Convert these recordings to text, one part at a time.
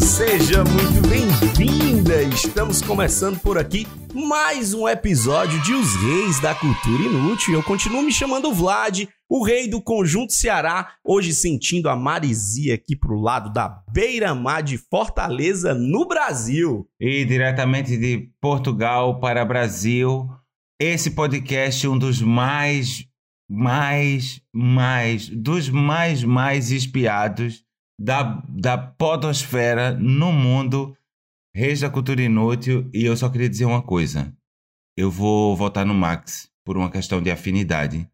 seja muito bem-vinda. Estamos começando por aqui mais um episódio de Os Reis da Cultura Inútil. Eu continuo me chamando Vlad, o rei do Conjunto Ceará, hoje sentindo a marisia aqui pro lado da beira-mar de Fortaleza, no Brasil. E diretamente de Portugal para Brasil, esse podcast é um dos mais, mais, mais, dos mais, mais espiados da, da podosfera no mundo, Reis da Cultura Inútil. E eu só queria dizer uma coisa: eu vou votar no Max por uma questão de afinidade.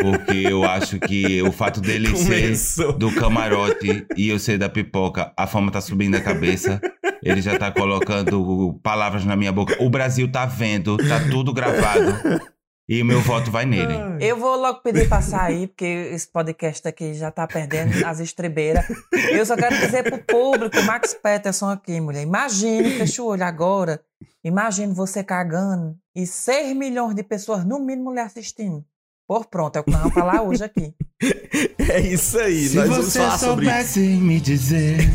Porque eu acho que o fato dele Começou. ser do camarote e eu ser da pipoca, a fama tá subindo a cabeça. Ele já tá colocando palavras na minha boca. O Brasil tá vendo, tá tudo gravado. E o meu voto vai nele. Eu vou logo pedir pra sair, porque esse podcast aqui já tá perdendo as estrebeiras. Eu só quero dizer pro público, Max Peterson aqui, mulher. Imagine, fecha o olho agora. Imagine você cagando e 6 milhões de pessoas, no mínimo, lhe assistindo. Por pronto, é o que nós vamos falar hoje aqui. É isso aí, nós vamos falar sobre isso. me dizer.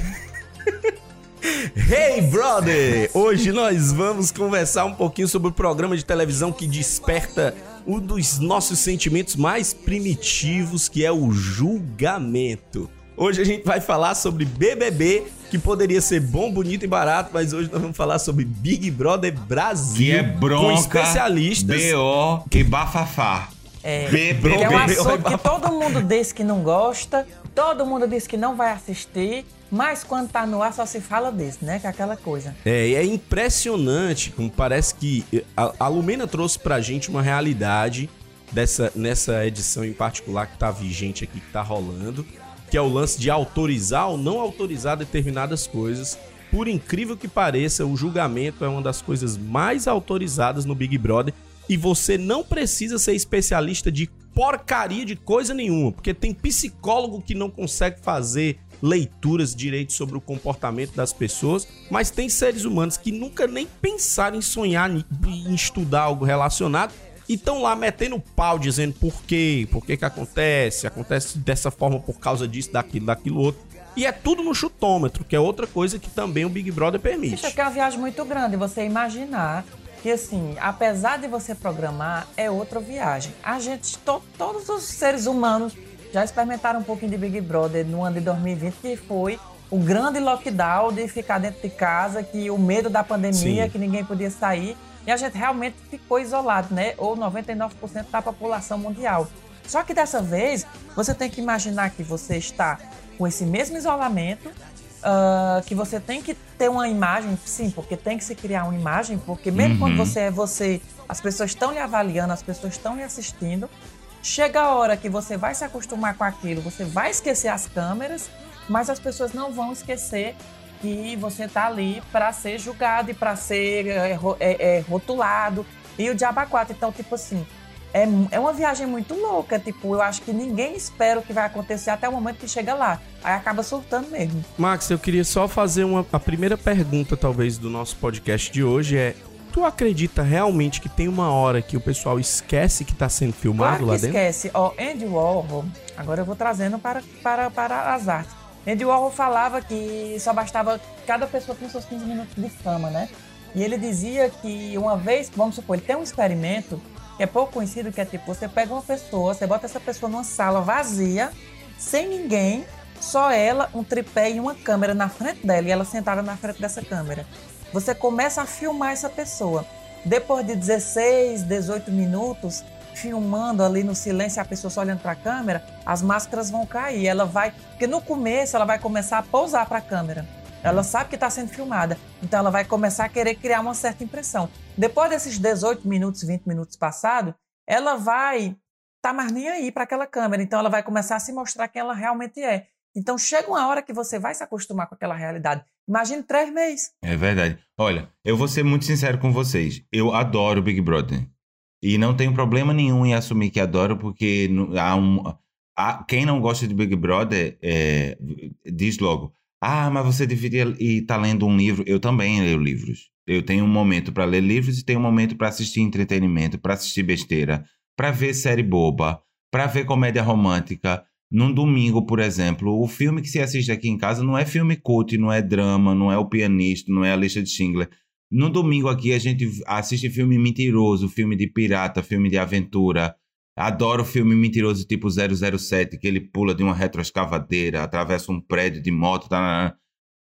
Hey brother! Hoje nós vamos conversar um pouquinho sobre o programa de televisão que desperta um dos nossos sentimentos mais primitivos, que é o julgamento. Hoje a gente vai falar sobre BBB, que poderia ser bom, bonito e barato, mas hoje nós vamos falar sobre Big Brother Brasil, Que é com bronca, especialistas. B.O. e bafafá. É, BBB. é um assunto que todo mundo diz que não gosta, todo mundo diz que não vai assistir, mas quando tá no ar só se fala desse, né? Que é aquela coisa. É, e é impressionante como parece que a, a Lumena trouxe pra gente uma realidade dessa nessa edição em particular que tá vigente aqui, que tá rolando, que é o lance de autorizar ou não autorizar determinadas coisas. Por incrível que pareça, o julgamento é uma das coisas mais autorizadas no Big Brother e você não precisa ser especialista de porcaria de coisa nenhuma, porque tem psicólogo que não consegue fazer leituras direito sobre o comportamento das pessoas, mas tem seres humanos que nunca nem pensaram em sonhar em estudar algo relacionado e estão lá metendo pau dizendo por quê, por que que acontece, acontece dessa forma por causa disso, daquilo, daquilo outro. E é tudo no chutômetro, que é outra coisa que também o Big Brother permite. Isso é uma viagem muito grande, você imaginar que, assim, apesar de você programar, é outra viagem. A gente, to- todos os seres humanos já experimentaram um pouquinho de Big Brother no ano de 2020, que foi o grande lockdown de ficar dentro de casa, que o medo da pandemia, Sim. que ninguém podia sair, e a gente realmente ficou isolado, né? Ou 99% da população mundial. Só que dessa vez, você tem que imaginar que você está com esse mesmo isolamento, ah, que você tem que ter uma imagem, sim, porque tem que se criar uma imagem, porque mesmo quando você é você, as pessoas estão lhe avaliando, as pessoas estão lhe assistindo. Chega a hora que você vai se acostumar com aquilo, você vai esquecer as câmeras, mas as pessoas não vão esquecer que você está ali para ser julgado e para ser é, é, é, rotulado. E o Diabo 4, então, tipo assim, é, é uma viagem muito louca. Tipo, eu acho que ninguém espera o que vai acontecer até o momento que chega lá. Aí acaba surtando mesmo. Max, eu queria só fazer uma. A primeira pergunta, talvez, do nosso podcast de hoje é: Tu acredita realmente que tem uma hora que o pessoal esquece que tá sendo filmado Claro lá dentro? esquece. Ó, Andy Warhol, agora eu vou trazendo para, para, para as artes. Andy Warhol falava que só bastava cada pessoa ter seus 15 minutos de fama, né? E ele dizia que uma vez, vamos supor, ele tem um experimento que é pouco conhecido, que é tipo, você pega uma pessoa, você bota essa pessoa numa sala vazia, sem ninguém, só ela, um tripé e uma câmera na frente dela, e ela sentada na frente dessa câmera. Você começa a filmar essa pessoa. Depois de 16, 18 minutos, filmando ali no silêncio, a pessoa só olhando para a câmera, as máscaras vão cair. Ela vai, porque no começo ela vai começar a pousar para a câmera. Ela sabe que está sendo filmada, então ela vai começar a querer criar uma certa impressão. Depois desses 18 minutos, 20 minutos passados, ela vai tá mais nem aí para aquela câmera, então ela vai começar a se mostrar quem ela realmente é. Então chega uma hora que você vai se acostumar com aquela realidade. Imagine três meses. É verdade. Olha, eu vou ser muito sincero com vocês. Eu adoro Big Brother. E não tenho problema nenhum em assumir que adoro, porque há um. há- quem não gosta de Big Brother é, diz logo: Ah, mas você deveria estar lendo um livro. Eu também leio livros. Eu tenho um momento para ler livros e tenho um momento para assistir entretenimento, para assistir besteira, para ver série boba, para ver comédia romântica. Num domingo, por exemplo, o filme que se assiste aqui em casa não é filme cult, não é drama, não é o pianista, não é a lista de Schindler. No domingo aqui a gente assiste filme mentiroso, filme de pirata, filme de aventura. Adoro filme mentiroso tipo 007, que ele pula de uma retroescavadeira, atravessa um prédio de moto, tá,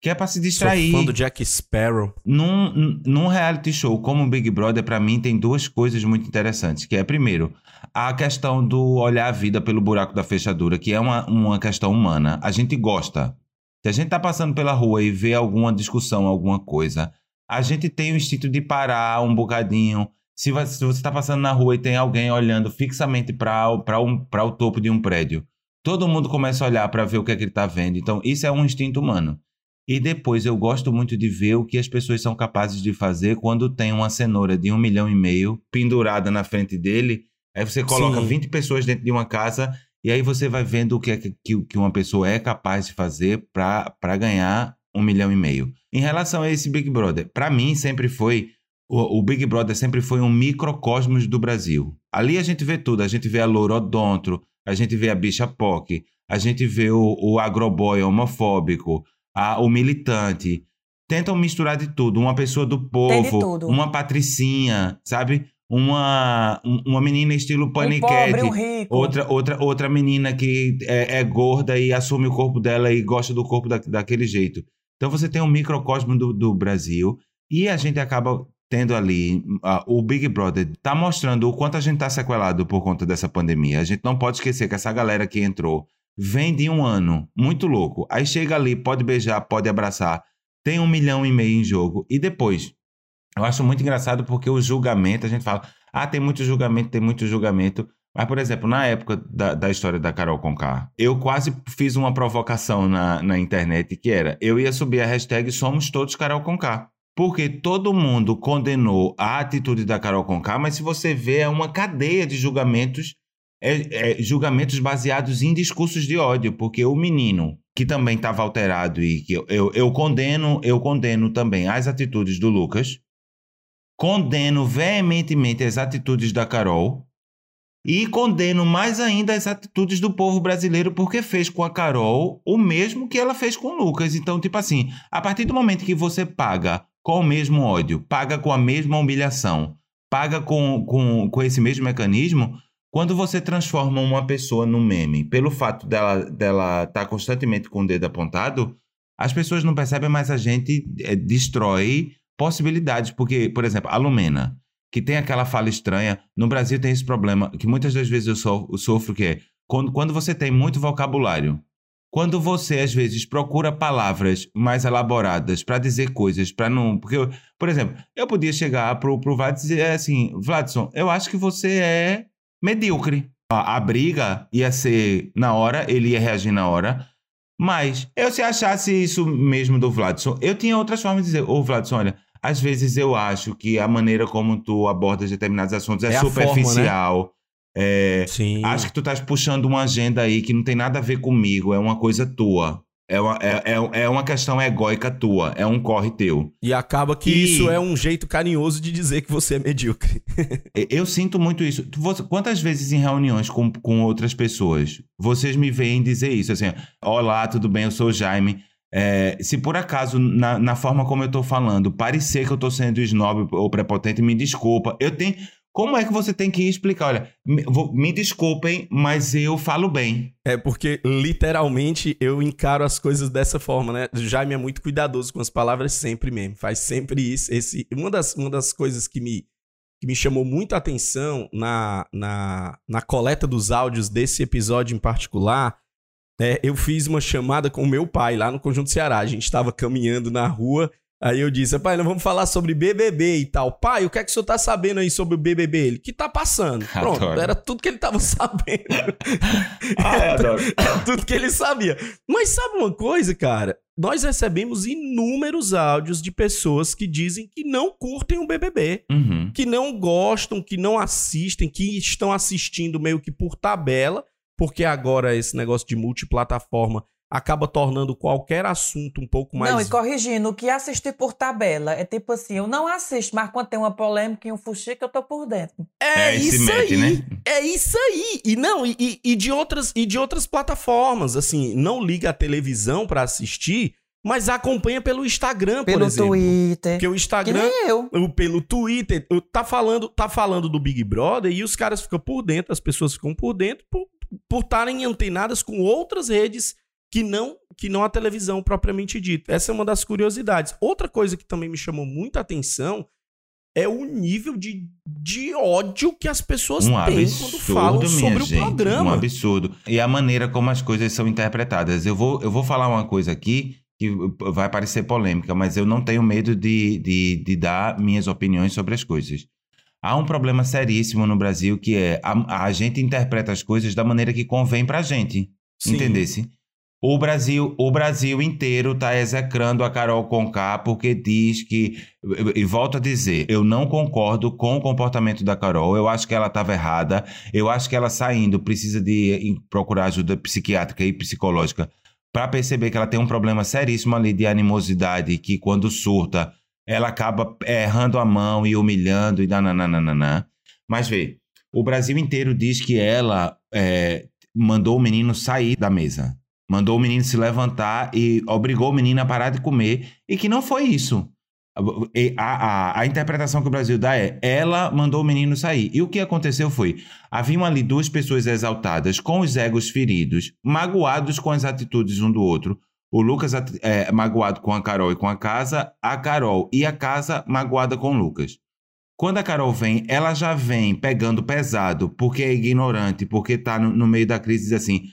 que é pra se Sou distrair. fã do Jack Sparrow. Num, num reality show como o Big Brother, pra mim, tem duas coisas muito interessantes. Que é, primeiro, a questão do olhar a vida pelo buraco da fechadura, que é uma, uma questão humana. A gente gosta. Se a gente tá passando pela rua e vê alguma discussão, alguma coisa, a gente tem o instinto de parar um bocadinho. Se você, se você tá passando na rua e tem alguém olhando fixamente para um, pra o topo de um prédio, todo mundo começa a olhar para ver o que é que ele tá vendo. Então, isso é um instinto humano. E depois eu gosto muito de ver o que as pessoas são capazes de fazer quando tem uma cenoura de um milhão e meio pendurada na frente dele. Aí você coloca Sim. 20 pessoas dentro de uma casa e aí você vai vendo o que, é que, que uma pessoa é capaz de fazer para ganhar um milhão e meio. Em relação a esse Big Brother, para mim sempre foi. O, o Big Brother sempre foi um microcosmos do Brasil. Ali a gente vê tudo. A gente vê a Lourodontro, a gente vê a Bicha POC, a gente vê o, o agroboy homofóbico, a- o militante. Tentam misturar de tudo. Uma pessoa do povo, tudo. uma patricinha, sabe? Uma, um- uma menina estilo Um paniquete. pobre, um rico. Outra, outra, outra menina que é, é gorda e assume o corpo dela e gosta do corpo da, daquele jeito. Então você tem um microcosmo do, do Brasil e a gente acaba tendo ali ah, o Big Brother tá mostrando o quanto a gente tá sequelado por conta dessa pandemia. A gente não pode esquecer que essa galera que entrou vem de um ano muito louco. Aí chega ali, pode beijar, pode abraçar, tem um milhão e meio em jogo e depois eu acho muito engraçado porque o julgamento, a gente fala, ah, tem muito julgamento, tem muito julgamento. Mas, por exemplo, na época da, da história da Carol Conká, eu quase fiz uma provocação na, na internet que era: eu ia subir a hashtag Somos Todos Carol Conká. Porque todo mundo condenou a atitude da Carol Conká, mas se você vê, é uma cadeia de julgamentos, é, é, julgamentos baseados em discursos de ódio. Porque o menino, que também estava alterado e que eu, eu, eu condeno, eu condeno também as atitudes do Lucas, condeno veementemente as atitudes da Carol e condeno mais ainda as atitudes do povo brasileiro porque fez com a Carol o mesmo que ela fez com o Lucas. Então, tipo assim, a partir do momento que você paga com o mesmo ódio, paga com a mesma humilhação, paga com, com, com esse mesmo mecanismo, quando você transforma uma pessoa num meme, pelo fato dela dela estar constantemente com o dedo apontado, as pessoas não percebem, mas a gente eh, destrói possibilidades. Porque, por exemplo, a Lumena, que tem aquela fala estranha, no Brasil tem esse problema, que muitas das vezes eu so- eu sofro, que é quando, quando você tem muito vocabulário, quando você às vezes procura palavras mais elaboradas para dizer coisas, para não. Porque, eu- por exemplo, eu podia chegar pro, pro Vlad e dizer assim: Vladson, eu acho que você é medíocre. A, a briga ia ser na hora, ele ia reagir na hora. Mas eu se achasse isso mesmo do Vladson, eu tinha outras formas de dizer, ô Vladson, olha, às vezes eu acho que a maneira como tu abordas determinados assuntos é, É a forma, né? superficial. É, Sim. acho que tu estás puxando uma agenda aí que não tem nada a ver comigo, é uma coisa tua. É uma, é, é, é uma questão egóica tua, é um corre teu. E acaba que E- isso é um jeito carinhoso de dizer que você é medíocre. Eu sinto muito isso. Você- Quantas vezes em reuniões com, com outras pessoas vocês me veem dizer isso? Assim, olá, tudo bem? Eu sou o Jaime. É, se por acaso, na, na forma como eu tô falando, parecer que eu tô sendo snob ou prepotente, me desculpa. Eu tenho. Como é que você tem que explicar? Olha, me, vou- me desculpem, mas eu falo bem. É porque, literalmente, eu encaro as coisas dessa forma, né? Jaime é muito cuidadoso com as palavras sempre mesmo. Faz sempre isso. Esse, uma, das, uma das coisas que me, que me chamou muito a atenção na, na, na coleta dos áudios desse episódio em particular é, eu fiz uma chamada com o meu pai lá no Conjunto Ceará. A gente estava caminhando na rua, Aí eu disse, pai, nós vamos falar sobre BBB e tal. Pai, o que é que o senhor tá sabendo aí sobre o BBB? Ele, que tá passando. Pronto, Adoro. era tudo que ele tava sabendo. Ai, adoro. tudo que ele sabia. Mas sabe uma coisa, cara? Nós recebemos inúmeros áudios de pessoas que dizem que não curtem o BBB, Uhum. que não gostam, que não assistem, que estão assistindo meio que por tabela, porque agora esse negócio de multiplataforma acaba tornando qualquer assunto um pouco mais Não, e corrigindo, o que assistir por tabela é tipo assim, eu não assisto, mas quando tem uma polêmica e um fuxico, eu tô por dentro. É, É, isso mete, aí. né? É isso aí. E não, e, e- e de outras e de outras plataformas, assim, não liga a televisão pra assistir, mas acompanha pelo Instagram, por Pelo exemplo. Twitter. Porque o Que Instagram, nem eu. pelo Twitter, tá falando, tá falando do Big Brother e os caras ficam por dentro, as pessoas ficam por dentro por por estarem antenadas com outras redes que não que não a televisão propriamente dita. Essa é uma das curiosidades. Outra coisa que também me chamou muita atenção é o nível de, de ódio que as pessoas Um têm absurdo, quando falam sobre gente, o programa. Um absurdo. E a maneira como as coisas são interpretadas. Eu vou, eu vou falar uma coisa aqui que vai parecer polêmica, mas eu não tenho medo de, de, de dar minhas opiniões sobre as coisas. Há um problema seríssimo no Brasil que é a, a gente interpreta as coisas da maneira que convém pra gente. Sim. Entendesse? O Brasil, o Brasil inteiro tá execrando a Carol Conká porque diz que e volto a dizer, eu não concordo com o comportamento da Carol. Eu acho que ela estava errada. Eu acho que ela saindo precisa de procurar ajuda psiquiátrica e psicológica para perceber que ela tem um problema seríssimo ali de animosidade que quando surta ela acaba errando a mão e humilhando e nananana. Mas vê, o Brasil inteiro diz que ela é, mandou o menino sair da mesa. Mandou o menino se levantar e obrigou o menino a parar de comer. E que não foi isso. E A, a, a interpretação que o Brasil dá é: ela mandou o menino sair. E o que aconteceu foi: haviam ali duas pessoas exaltadas, com os egos feridos, magoados com as atitudes um do outro. O Lucas é, magoado com a Carol e com a casa, a Carol e a casa magoada com o Lucas. Quando a Carol vem, ela já vem pegando pesado, porque é ignorante, porque tá no, no meio da crise, diz assim: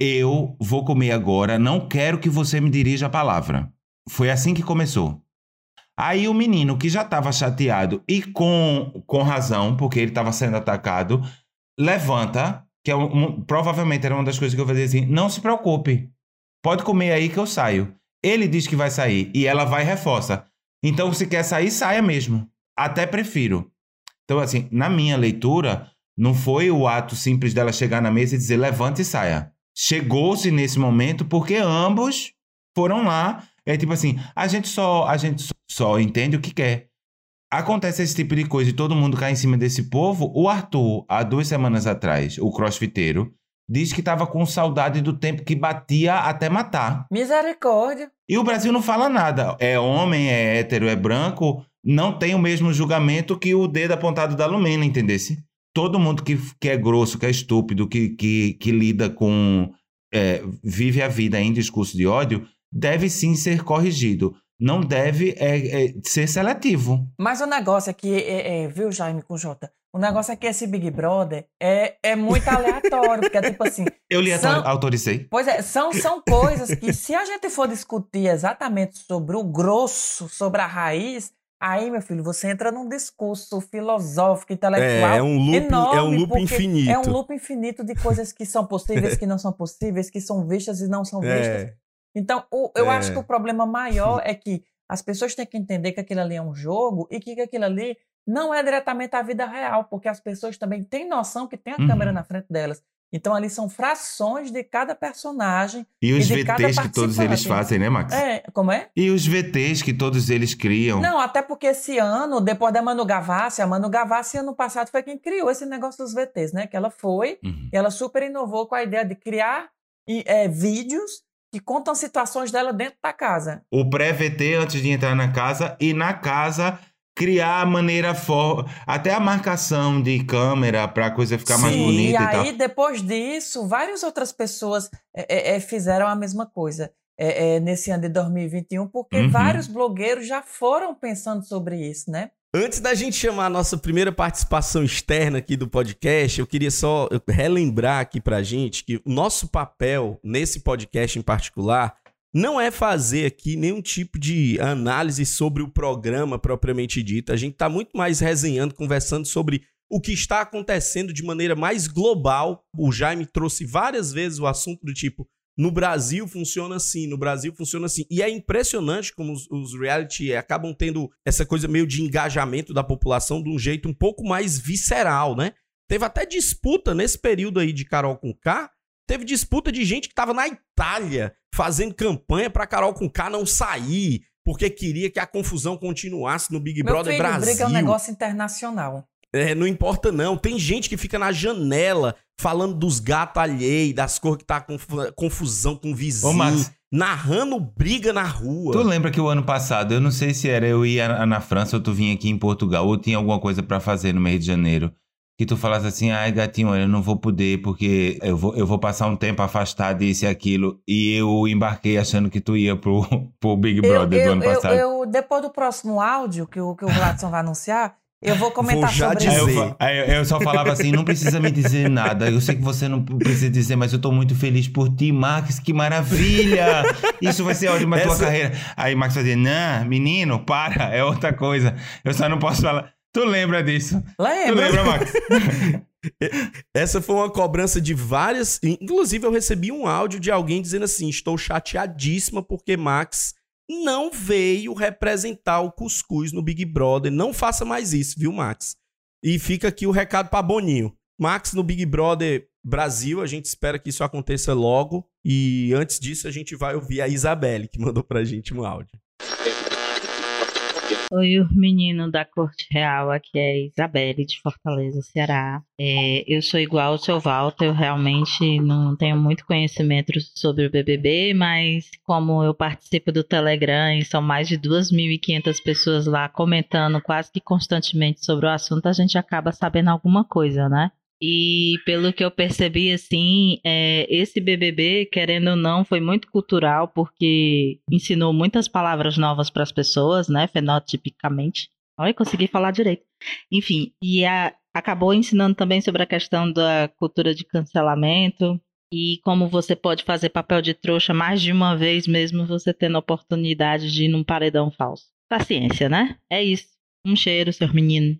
Eu vou comer agora, não quero que você me dirija a palavra. Foi assim que começou. Aí o menino, que já estava chateado e com, com razão, porque ele estava sendo atacado, levanta, que é um- provavelmente era uma das coisas que eu fazia assim: não se preocupe, pode comer aí que eu saio. Ele diz que vai sair e ela vai e reforça. Então, se quer sair, saia mesmo. Até prefiro. Então, assim, na minha leitura, não foi o ato simples dela chegar na mesa e dizer levante e saia. Chegou-se nesse momento porque ambos foram lá. É tipo assim, a gente só, a gente só, entende o que quer. Acontece esse tipo de coisa e todo mundo cai em cima desse povo. O Arthur, há duas semanas atrás, o crossfiteiro, disse que estava com saudade do tempo que batia até matar. Misericórdia. E o Brasil não fala nada. É homem, é hétero, é branco, não tem o mesmo julgamento que o dedo apontado da Lumena, entendesse? Todo mundo que, que é grosso, que é estúpido, que, que, que lida com. é, vive a vida em discurso de ódio, deve sim ser corrigido. Não deve é, é, ser seletivo. Mas o negócio é que, é, é, viu, Jaime com J? O negócio é que esse Big Brother é, é muito aleatório, porque é tipo assim. Eu lhe São- autor- autorizei. Pois é, são, são coisas que, se a gente for discutir exatamente sobre o grosso, sobre a raiz, aí, meu filho, você entra num discurso filosófico, intelectual. É, é um loop, enorme, é um loop infinito. É um loop infinito de coisas que são possíveis, que não são possíveis, que são vistas e não são vistas. É, Então, o- eu É. acho que o problema maior é que as pessoas têm que entender que aquilo ali é um jogo e que aquilo ali não é diretamente a vida real, porque as pessoas também têm noção que tem a Uhum. câmera na frente delas. Então, ali são frações de cada personagem. E os E de cada VTs que todos eles fazem, né, Max? É, como é? E os VTs que todos eles criam. Não, até porque esse ano, depois da Manu Gavassi, a Manu Gavassi, ano passado, foi quem criou esse negócio dos VTs, né? Que ela foi Uhum. e ela super inovou com a ideia de criar e, é, vídeos que contam situações dela dentro da casa. o pré-VT antes de entrar na casa e na casa criar a maneira for até a marcação de câmera para a coisa ficar mais Sim, bonita e e, tal. aí, depois disso, várias outras pessoas é, é, fizeram a mesma coisa é, é, nesse ano de 2021, porque Uhum. vários blogueiros já foram pensando sobre isso, né? Antes da gente chamar a nossa primeira participação externa aqui do podcast, eu queria só relembrar aqui pra gente que o nosso papel nesse podcast em particular não é fazer aqui nenhum tipo de análise sobre o programa propriamente dito. A gente está muito mais resenhando, conversando sobre o que está acontecendo de maneira mais global. O Jaime trouxe várias vezes o assunto do tipo: no Brasil funciona assim, no Brasil funciona assim. E é impressionante como os, os reality acabam tendo essa coisa meio de engajamento da população de um jeito um pouco mais visceral, né? Teve até disputa nesse período aí de Carol com K. Teve disputa de gente que estava na Itália fazendo campanha para Carol com K não sair, porque queria que a confusão continuasse no Big Meu Brother filho, Brasil. briga é um negócio internacional. É, não importa não. Tem gente que fica na janela falando dos gatos alheios, das cores que tá confu- confusão com o vizinho, Ô, Max. narrando briga na rua. Tu lembra que o ano passado, eu não sei se era eu ia na França ou tu vinha aqui em Portugal, ou tinha alguma coisa pra fazer no mês de janeiro, que tu falasse assim, ai gatinho, olha, eu não vou poder porque eu vou, eu vou passar um tempo afastado disso e aquilo, e eu embarquei achando que tu ia pro, pro Big Eu, Brother do eu, ano eu, passado. eu- depois do próximo áudio que o, que o Vladson vai anunciar, eu vou comentar Vou já sobre isso. eu, dizer. fa- aí eu- eu só falava assim, não precisa me dizer nada. Eu sei que você não precisa dizer, mas eu tô muito feliz por ti, Max. Que maravilha! Isso vai ser ótimo na tua Essa- carreira. Aí Max fazia, não, menino, para, é outra coisa. Eu só não posso falar. Tu lembra disso? Tu Lembra? lembra, Max? Essa foi uma cobrança de várias. Inclusive, eu recebi um áudio de alguém dizendo assim: estou chateadíssima porque Max não veio representar o cuscuz no Big Brother. Não faça mais isso, viu, Max? E fica aqui o recado para Boninho. Max no Big Brother Brasil, a gente espera que isso aconteça logo. E antes disso, a gente vai ouvir a Isabelle, que mandou pra gente um áudio. Oi, o menino da Corte Real, aqui é Isabelle de Fortaleza, Ceará. É, eu sou igual ao seu Walter, eu realmente não tenho muito conhecimento sobre o BBB, mas como eu participo do Telegram e são mais de 2.500 pessoas lá comentando quase que constantemente sobre o assunto, a gente acaba sabendo alguma coisa, né? E pelo que eu percebi, assim, é, esse BBB, querendo ou não, foi muito cultural porque ensinou muitas palavras novas para as pessoas, né? Fenotipicamente. Olha, consegui falar direito. Enfim, e a- acabou ensinando também sobre a questão da cultura de cancelamento e como você pode fazer papel de trouxa mais de uma vez, mesmo você tendo a oportunidade de ir num paredão falso. Paciência, né? É isso. Um cheiro, seu menino.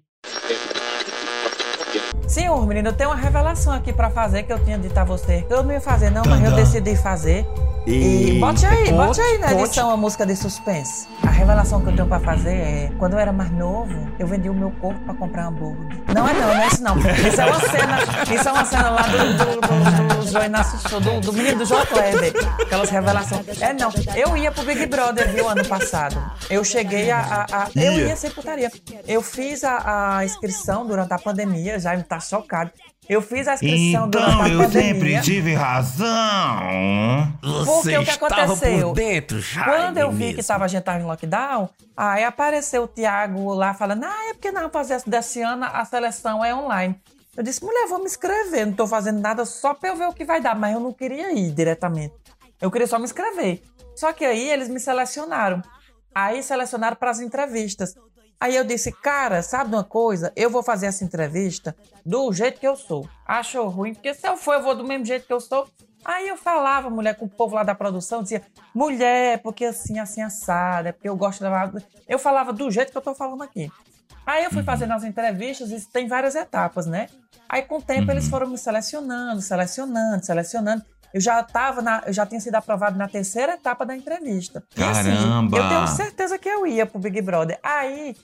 Senhor, menino, eu tenho uma revelação aqui pra fazer que eu tinha dito a você. Eu não ia fazer, não, mas eu decidi fazer. E bote aí, Conte, bote aí na conte. edição a música de suspense. A revelação que eu tenho pra fazer é: quando eu era mais novo, eu vendi o meu corpo pra comprar hambúrguer. Não é não, não é isso não. Isso é uma cena, isso é uma cena lá do, do, do, do, Inácio do, do menino do João Kleber. Aquelas revelações. É não, eu ia pro Big Brother, viu, ano passado. Eu cheguei a. a- a- eu Ia. ia ser putaria. Eu fiz a, a inscrição durante a pandemia, já me tá chocado. Eu fiz a inscrição durante Então a eu sempre tive razão. Porque o que aconteceu? dentro, Quando eu vi que tava, a gente tava em lockdown, aí apareceu o Thiago lá falando: Ah, é porque não fazer desse ano a seleção é online. Eu disse, mulher, vou me inscrever, não tô fazendo nada só pra eu ver o que vai dar, mas eu não queria ir diretamente. Eu queria só me inscrever. Só que aí eles me selecionaram. Aí selecionaram para as entrevistas. Aí eu disse, cara, sabe uma coisa? Eu vou fazer essa entrevista do jeito que eu sou. Achou ruim, porque se eu for, eu vou do mesmo jeito que eu sou. Aí eu falava, mulher, com o povo lá da produção, dizia, mulher, porque assim, assim, assada, é porque eu gosto da. Eu falava do jeito que eu tô falando aqui. Aí eu fui fazendo as entrevistas e tem várias etapas, né? Aí com o tempo eles foram me selecionando, selecionando, selecionando. Eu já tava na, eu já tinha sido aprovado na terceira etapa da entrevista. E assim, Caramba! eu tenho certeza que eu ia pro Big Brother. Aí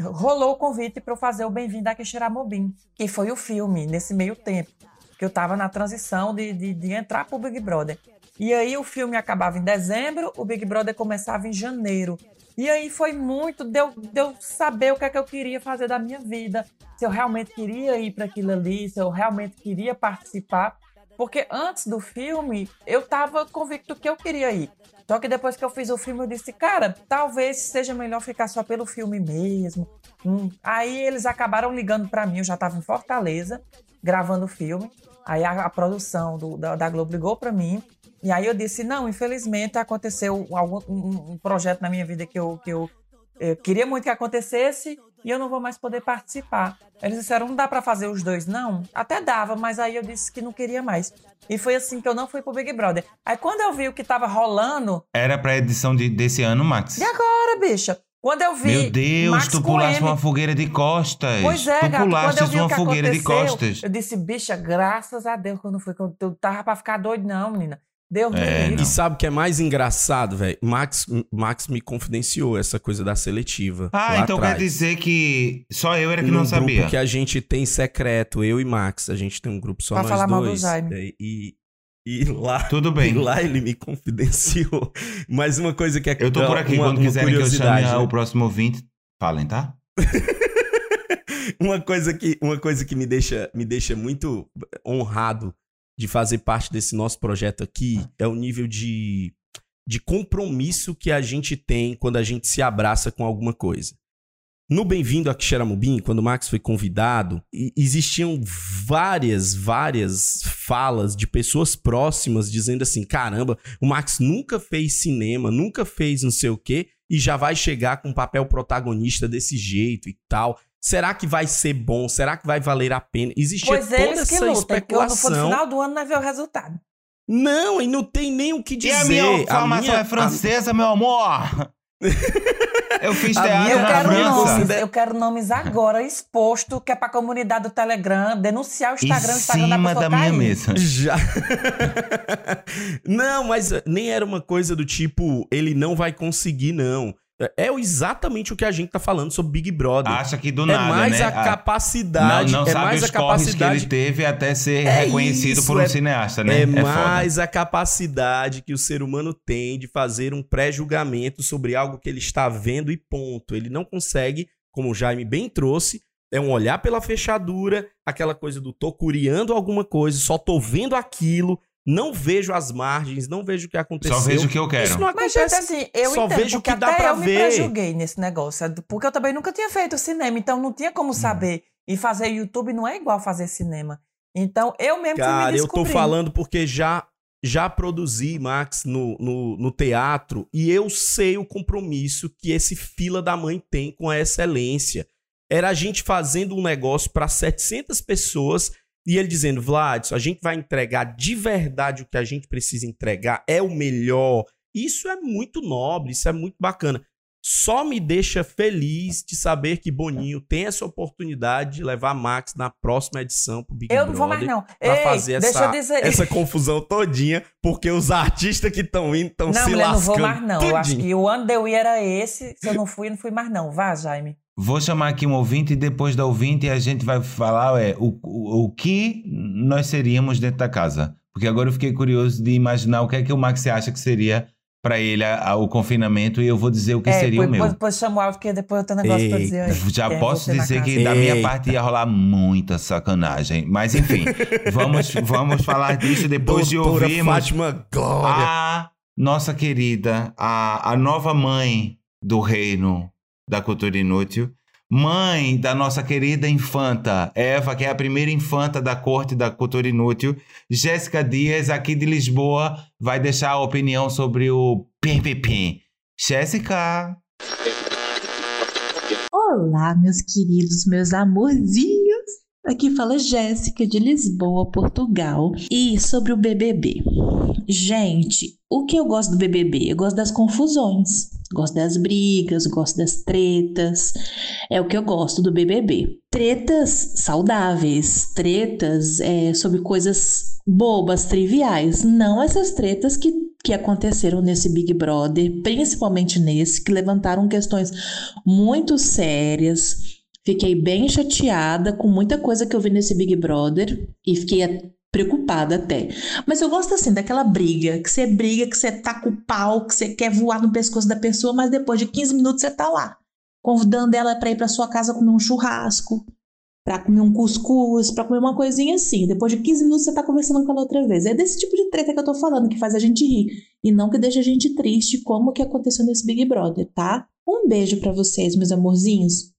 rolou o convite para eu fazer o Bem-vindo a Quixeramobim, que foi o filme nesse meio tempo, que eu tava na transição de, de, de entrar pro Big Brother. E aí o filme acabava em dezembro, o Big Brother começava em janeiro. E aí foi muito de eu, de eu saber o que é que eu queria fazer da minha vida, se eu realmente queria ir para aquilo ali, se eu realmente queria participar. Porque antes do filme, eu tava convicto que eu queria ir. Só que depois que eu fiz o filme, eu disse, cara, talvez seja melhor ficar só pelo filme mesmo. Hum. Aí eles acabaram ligando para mim, eu já tava em Fortaleza, gravando o filme. Aí a, a produção do- da, da Globo ligou para mim. E aí eu disse, não, infelizmente aconteceu algum, um, um projeto na minha vida que eu, que eu, eu queria muito que acontecesse e eu não vou mais poder participar. Eles disseram, não dá pra fazer os dois, não? Até dava, mas aí eu disse que não queria mais. E foi assim que eu não fui pro Big Brother. Aí quando eu vi o que tava rolando, Era pra edição de- desse ano, Max. e agora, bicha? Quando eu vi. Meu Deus, Max tu pulaste uma fogueira de costas. Pois é, tu gato, pulaste eu vi uma fogueira de costas. eu disse, bicha, graças a Deus que eu não fui, eu tava pra ficar doido não, menina. Deus me É. E sabe o que é mais engraçado, velho? Max, Max me confidenciou essa coisa da seletiva. Ah, então atrás. quer dizer que só eu era que Num não sabia. grupo que a gente tem secreto, eu e Max, a gente tem um grupo só Pra nós falar mal do dois. Jaime. é, E, e lá, Tudo e bem. lá ele me confidenciou. Mas uma coisa que é Eu tô por aqui uma, quando uma quiserem que eu chame curiosidade, o né? próximo ouvinte. Falem, tá? uma coisa que uma coisa que me deixa me deixa muito honrado de fazer parte desse nosso projeto aqui é o nível de de compromisso que a gente tem quando a gente se abraça com alguma coisa. No Bem-vindo a Xeramubim, quando o Max foi convidado, existiam várias, várias falas de pessoas próximas dizendo assim: caramba, o Max nunca fez cinema, nunca fez não sei o quê, e já vai chegar com um papel protagonista desse jeito e tal. Será que vai ser bom? Será que vai valer a pena? Existia Pois toda eles que essa lutem, quando for no especulação. final do ano nós ver o resultado. Não, e não tem nem o que dizer. E a minha formação minha- é francesa, meu amor. eu fiz A teatro minha- Eu na quero, França. nomes, eu quero nomes agora exposto, que é pra comunidade do Telegram, denunciar o Em Instagram, o Instagram da cima pessoa da minha cair. mesa. Já. não, mas nem era uma coisa do tipo, ele não vai conseguir, não. É exatamente o que a gente tá falando sobre Big Brother. Acha que do é nada, mais né? a Ah, capacidade. não, não é sabe mais os a corres que ele capacidade. teve até ser É reconhecido isso, por um é- cineasta, né? É, foda. mais a capacidade que o ser humano tem de fazer um pré-julgamento sobre algo que ele está vendo e ponto. Ele não consegue, como o Jaime bem trouxe, é um olhar pela fechadura, aquela coisa do tô curiando alguma coisa, só tô vendo aquilo, não vejo as margens, não vejo o que aconteceu. Só vejo o que eu quero. Isso não Mas, acontece. gente, assim, eu só entendo, vejo o porque que dá até pra eu me ver. prejulguei nesse negócio, porque eu também nunca tinha feito cinema, então não tinha como saber. E fazer YouTube não é igual fazer cinema. Então, eu mesmo fui Cara, me eu tô falando porque já já produzi, Max, no, no, no teatro e eu sei o compromisso que esse fila da mãe tem com a excelência. Era a gente fazendo um negócio para 700 pessoas e ele dizendo, Vlad, a gente vai entregar de verdade o que a gente precisa entregar, é o melhor. Isso é muito nobre, isso é muito bacana. Só me deixa feliz de saber que Boninho tem essa oportunidade de levar Max na próxima edição pro Big Eu Brother não vou mais, não. pra Ei, fazer deixa essa, eu dizer. essa confusão todinha, porque os artistas que estão indo estão não, se mulher, não lascando. vou mais, não. Eu acho tudinho. que o ano de eu ir era esse. Se eu não fui, eu não fui mais, não. Vá, Jaime. Vou chamar aqui um ouvinte e depois da ouvinte a gente vai falar é, o, o, o que nós seríamos dentro da casa. Porque agora eu fiquei curioso de imaginar o que é que o Max acha que seria para ele a- a- o confinamento e eu vou dizer o que é, seria depois, o meu. Depois, depois chama o áudio, que depois eu tenho um negócio pra Eita. dizer. aí, Já é posso dizer que da minha parte ia rolar muita sacanagem. Mas enfim, vamos, vamos falar disso depois de Doutora ouvirmos Fátima Glória. a nossa querida, a, a nova mãe do reino da cultura inútil, mãe da nossa querida infanta Eva, que é a primeira infanta da corte da cultura inútil, Jéssica Dias, aqui de Lisboa, vai deixar a opinião sobre o Pim. Jéssica! Olá, meus queridos, meus amorzinhos. Aqui fala Jéssica de Lisboa, Portugal. E sobre o BBB. Gente, o que eu gosto do BBB? Eu gosto das confusões. Gosto das brigas, gosto das tretas. É o que eu gosto do BBB. Tretas saudáveis, tretas é, sobre coisas bobas, triviais. Não essas tretas que, que aconteceram nesse Big Brother, principalmente nesse, que levantaram questões muito sérias. Fiquei bem chateada com muita coisa que eu vi nesse Big Brother e fiquei preocupada até. Mas eu gosto assim daquela briga, que você briga, que você taca o pau, que você quer voar no pescoço da pessoa, mas depois de 15 minutos você tá lá, convidando ela para ir para sua casa comer um churrasco, para comer um cuscuz, para comer uma coisinha assim. Depois de 15 minutos você tá conversando com ela outra vez. É desse tipo de treta que eu tô falando, que faz a gente rir e não que deixa a gente triste, como que aconteceu nesse Big Brother, tá? Um beijo para vocês, meus amorzinhos.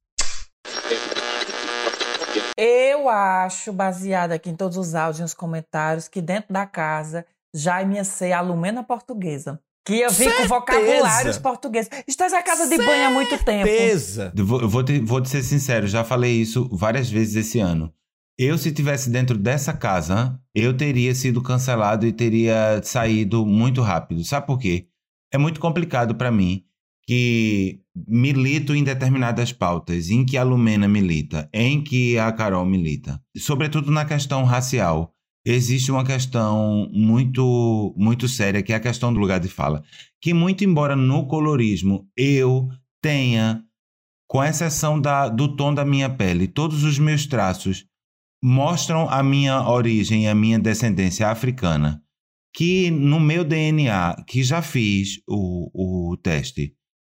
Eu acho, baseado aqui em todos os áudios e nos comentários, que dentro da casa Jaime ia ser a Lumena portuguesa. Que ia vir com vocabulários portugueses. Estás na casa de banho há muito tempo. Certeza. Eu vou, eu vou te, vou te ser sincero, já falei isso várias vezes esse ano. Eu, se tivesse dentro dessa casa, eu teria sido cancelado e teria saído muito rápido. Sabe por quê? É muito complicado para mim que milito em determinadas pautas, em que a Lumena milita, em que a Carol milita, sobretudo na questão racial. Existe uma questão muito muito séria que é a questão do lugar de fala, que muito embora no colorismo eu tenha com exceção da, do tom da minha pele, todos os meus traços mostram a minha origem e a minha descendência africana. Que no meu DNA, que já fiz o, o teste,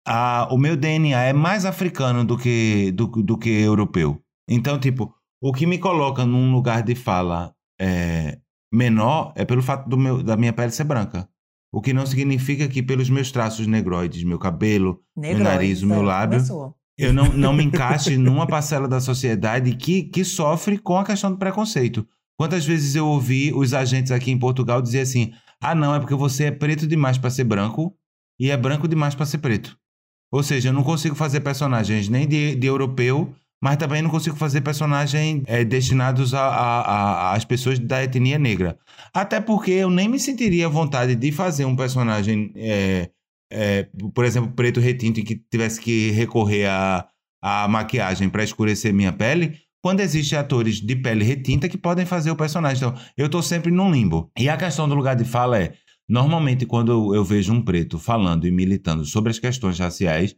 a, o meu DNA é mais africano do que, do, do que europeu. Então, tipo, o que me coloca num lugar de fala é, menor é pelo fato do meu, da minha pele ser branca. O que não significa que pelos meus traços negroides, meu cabelo, meu nariz, o meu é, lábio, começou. eu não, não me encaixe numa parcela da sociedade que, que sofre com a questão do preconceito. Quantas vezes eu ouvi os agentes aqui em Portugal dizer assim: ah, não, é porque você é preto demais para ser branco e é branco demais para ser preto. Ou seja, eu não consigo fazer personagens nem de, de europeu, mas também não consigo fazer personagens é, destinados a, a- a- às pessoas da etnia negra. Até porque eu nem me sentiria à vontade de fazer um personagem, é, é, por exemplo, preto retinto, em que tivesse que recorrer à à maquiagem para escurecer minha pele, quando existem atores de pele retinta que podem fazer o personagem. Então, eu estou sempre num limbo. E a questão do lugar de fala é, normalmente quando eu, vejo um preto falando e militando sobre as questões raciais,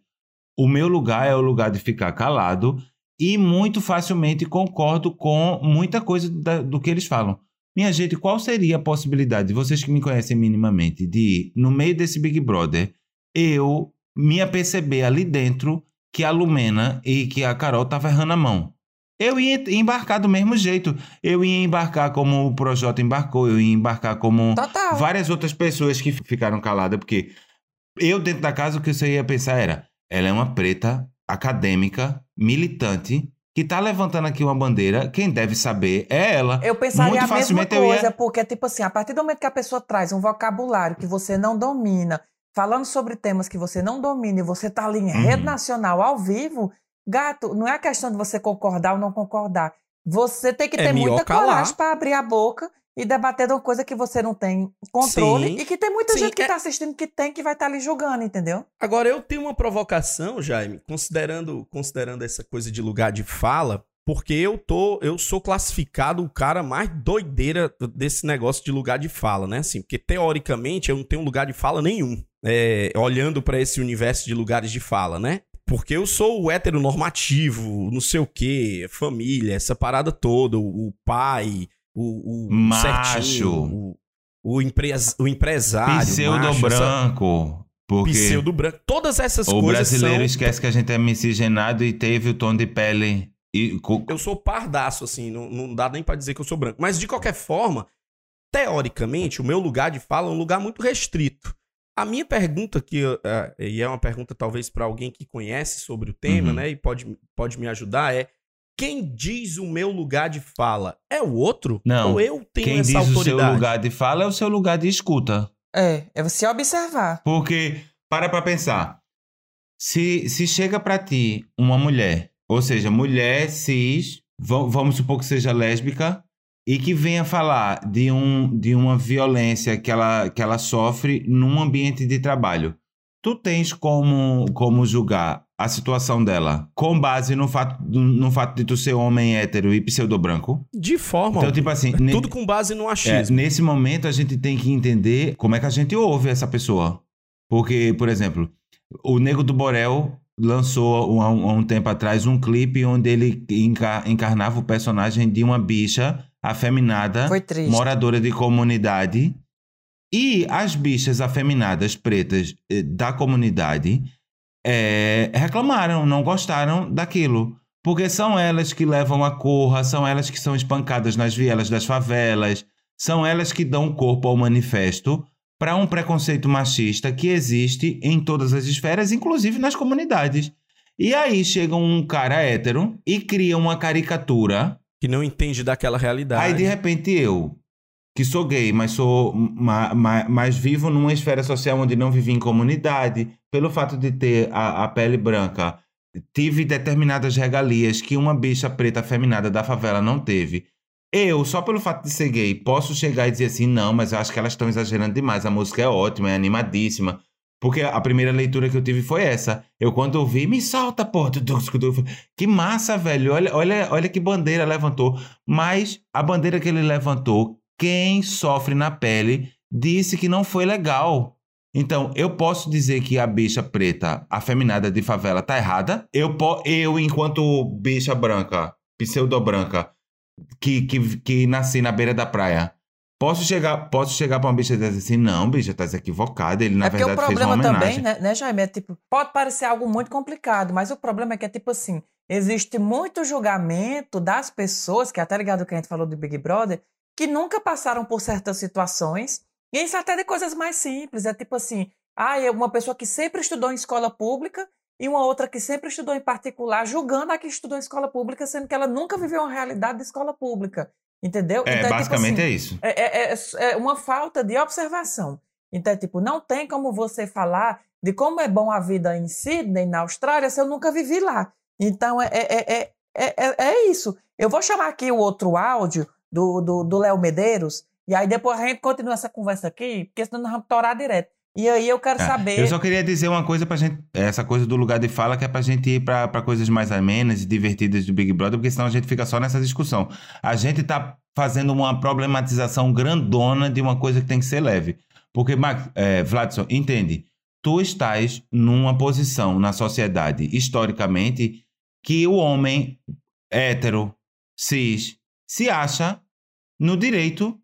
o meu lugar é o lugar de ficar calado e muito facilmente concordo com muita coisa da- do que eles falam. Minha gente, qual seria a possibilidade, vocês que me conhecem minimamente, de, no meio desse Big Brother, eu me aperceber ali dentro que a Lumena e que a Carol estavam errando a mão? Eu ia embarcar do mesmo jeito. Eu ia embarcar como o Projota embarcou, eu ia embarcar como Total. várias outras pessoas que ficaram caladas, porque eu, dentro da casa, o que eu ia pensar era: ela é uma preta acadêmica, militante, que tá levantando aqui uma bandeira. Quem deve saber é ela. Eu pensaria Muito a mesma eu ia- coisa, porque, tipo assim, a partir do momento que a pessoa traz um vocabulário que você não domina, falando sobre temas que você não domina e você tá ali em Uhum. rede nacional ao vivo, gato, não é a questão de você concordar ou não concordar. Você tem que É ter muita calar. coragem para abrir a boca e debater de uma coisa que você não tem controle Sim. e que tem muita Sim, gente que é- tá assistindo que tem que vai estar ali julgando, entendeu? Agora, eu tenho uma provocação, Jaime, considerando, considerando essa coisa de lugar de fala, porque eu tô, eu sou classificado o cara mais doideira desse negócio de lugar de fala, né? Assim, porque teoricamente eu não tenho lugar de fala nenhum, é, olhando pra esse universo de lugares de fala, né? Porque eu sou o heteronormativo, não sei o quê, família, essa parada toda, o, o pai, o, o Macho. certinho, o, o, empres, o empresário, Pseudo macho, essa- branco. Porque pseudo branco. Todas essas o coisas brasileiro são... esquece que a gente é miscigenado e teve o tom de pele. E, Eu sou pardaço, assim, não, não dá nem pra dizer que eu sou branco. Mas, de qualquer forma, teoricamente, o meu lugar de fala é um lugar muito restrito. A minha pergunta, que, eh, e é uma pergunta talvez pra alguém que conhece sobre o tema, Uhum. né, e pode, pode me ajudar, é quem diz o meu lugar de fala? É o outro? Não. Ou eu tenho quem essa diz o seu autoridade? lugar de fala é o seu lugar de escuta. É, é você observar. Porque, para pra pensar. Se, se chega pra ti uma mulher, ou seja, mulher cis, va- vamos supor que seja lésbica, e que venha falar de, um, de uma violência que ela, que ela sofre num ambiente de trabalho. Tu tens como, como julgar a situação dela com base no fato, no fato de tu ser homem hétero e pseudo-branco? De forma Então, tipo assim, ne- Tudo com base no é, achismo. nesse momento a gente tem que entender como é que a gente ouve essa pessoa. Porque, por exemplo, o Nego do Borel lançou há um, um tempo atrás um clipe onde ele enca- encarnava o personagem de uma bicha afeminada, moradora de comunidade. E as bichas afeminadas pretas eh, da comunidade eh, reclamaram, não gostaram daquilo. Porque são elas que levam a corra, são elas que são espancadas nas vielas das favelas, são elas que dão corpo ao manifesto para um preconceito machista que existe em todas as esferas, inclusive nas comunidades. E aí chega um cara hétero e cria uma caricatura Que não entende daquela realidade. Aí, de repente, eu, que sou gay, mas sou ma, ma, mais vivo numa esfera social onde não vivi em comunidade, pelo fato de ter a, a pele branca, tive determinadas regalias que uma bicha preta afeminada da favela não teve. Eu, só pelo fato de ser gay, posso chegar e dizer assim, não, mas eu acho que elas estão exagerando demais. A música é ótima, é animadíssima. Porque a primeira leitura que eu tive foi essa. Eu, quando ouvi, me solta, porra. Que massa, velho. Olha, olha, olha que bandeira levantou. Mas a bandeira que ele levantou, quem sofre na pele disse que não foi legal. Então, eu posso dizer que a bicha preta, afeminada de favela, tá errada. Eu, eu enquanto bicha branca, pseudo branca, que, que, que nasci na beira da praia, Posso chegar, posso chegar pra uma bicha e dizer assim, não, bicha, tá equivocada. Ele, na é verdade, o fez uma problema homenagem. também, né, né, Jaime? É tipo, pode parecer algo muito complicado, mas o problema é que é tipo assim, existe muito julgamento das pessoas, que é até ligado que a gente falou do Big Brother, que nunca passaram por certas situações, e isso até de coisas mais simples, é tipo assim, ah, é uma pessoa que sempre estudou em escola pública e uma outra que sempre estudou em particular, julgando a que estudou em escola pública, sendo que ela nunca viveu uma realidade de escola pública. Entendeu? É, então, basicamente tipo assim, é isso. É, é, é, é uma falta de observação. Então, é tipo, não tem como você falar de como é bom a vida em Sydney, na Austrália, se eu nunca vivi lá. Então, é, é, é, é, é isso. Eu vou chamar aqui o outro áudio do Léo do, do Medeiros, e aí depois a gente continua essa conversa aqui, porque senão nós vamos torar direto. E aí eu quero É, saber. Eu só queria dizer uma coisa pra gente, essa coisa do lugar de fala, que é pra gente ir pra, pra coisas mais amenas e divertidas do Big Brother, porque senão a gente fica só nessa discussão. A gente tá fazendo uma problematização grandona de uma coisa que tem que ser leve. Porque, Max, é, Vladson, entende? Tu estás numa posição na sociedade, historicamente, que o homem hétero, cis, se acha no direito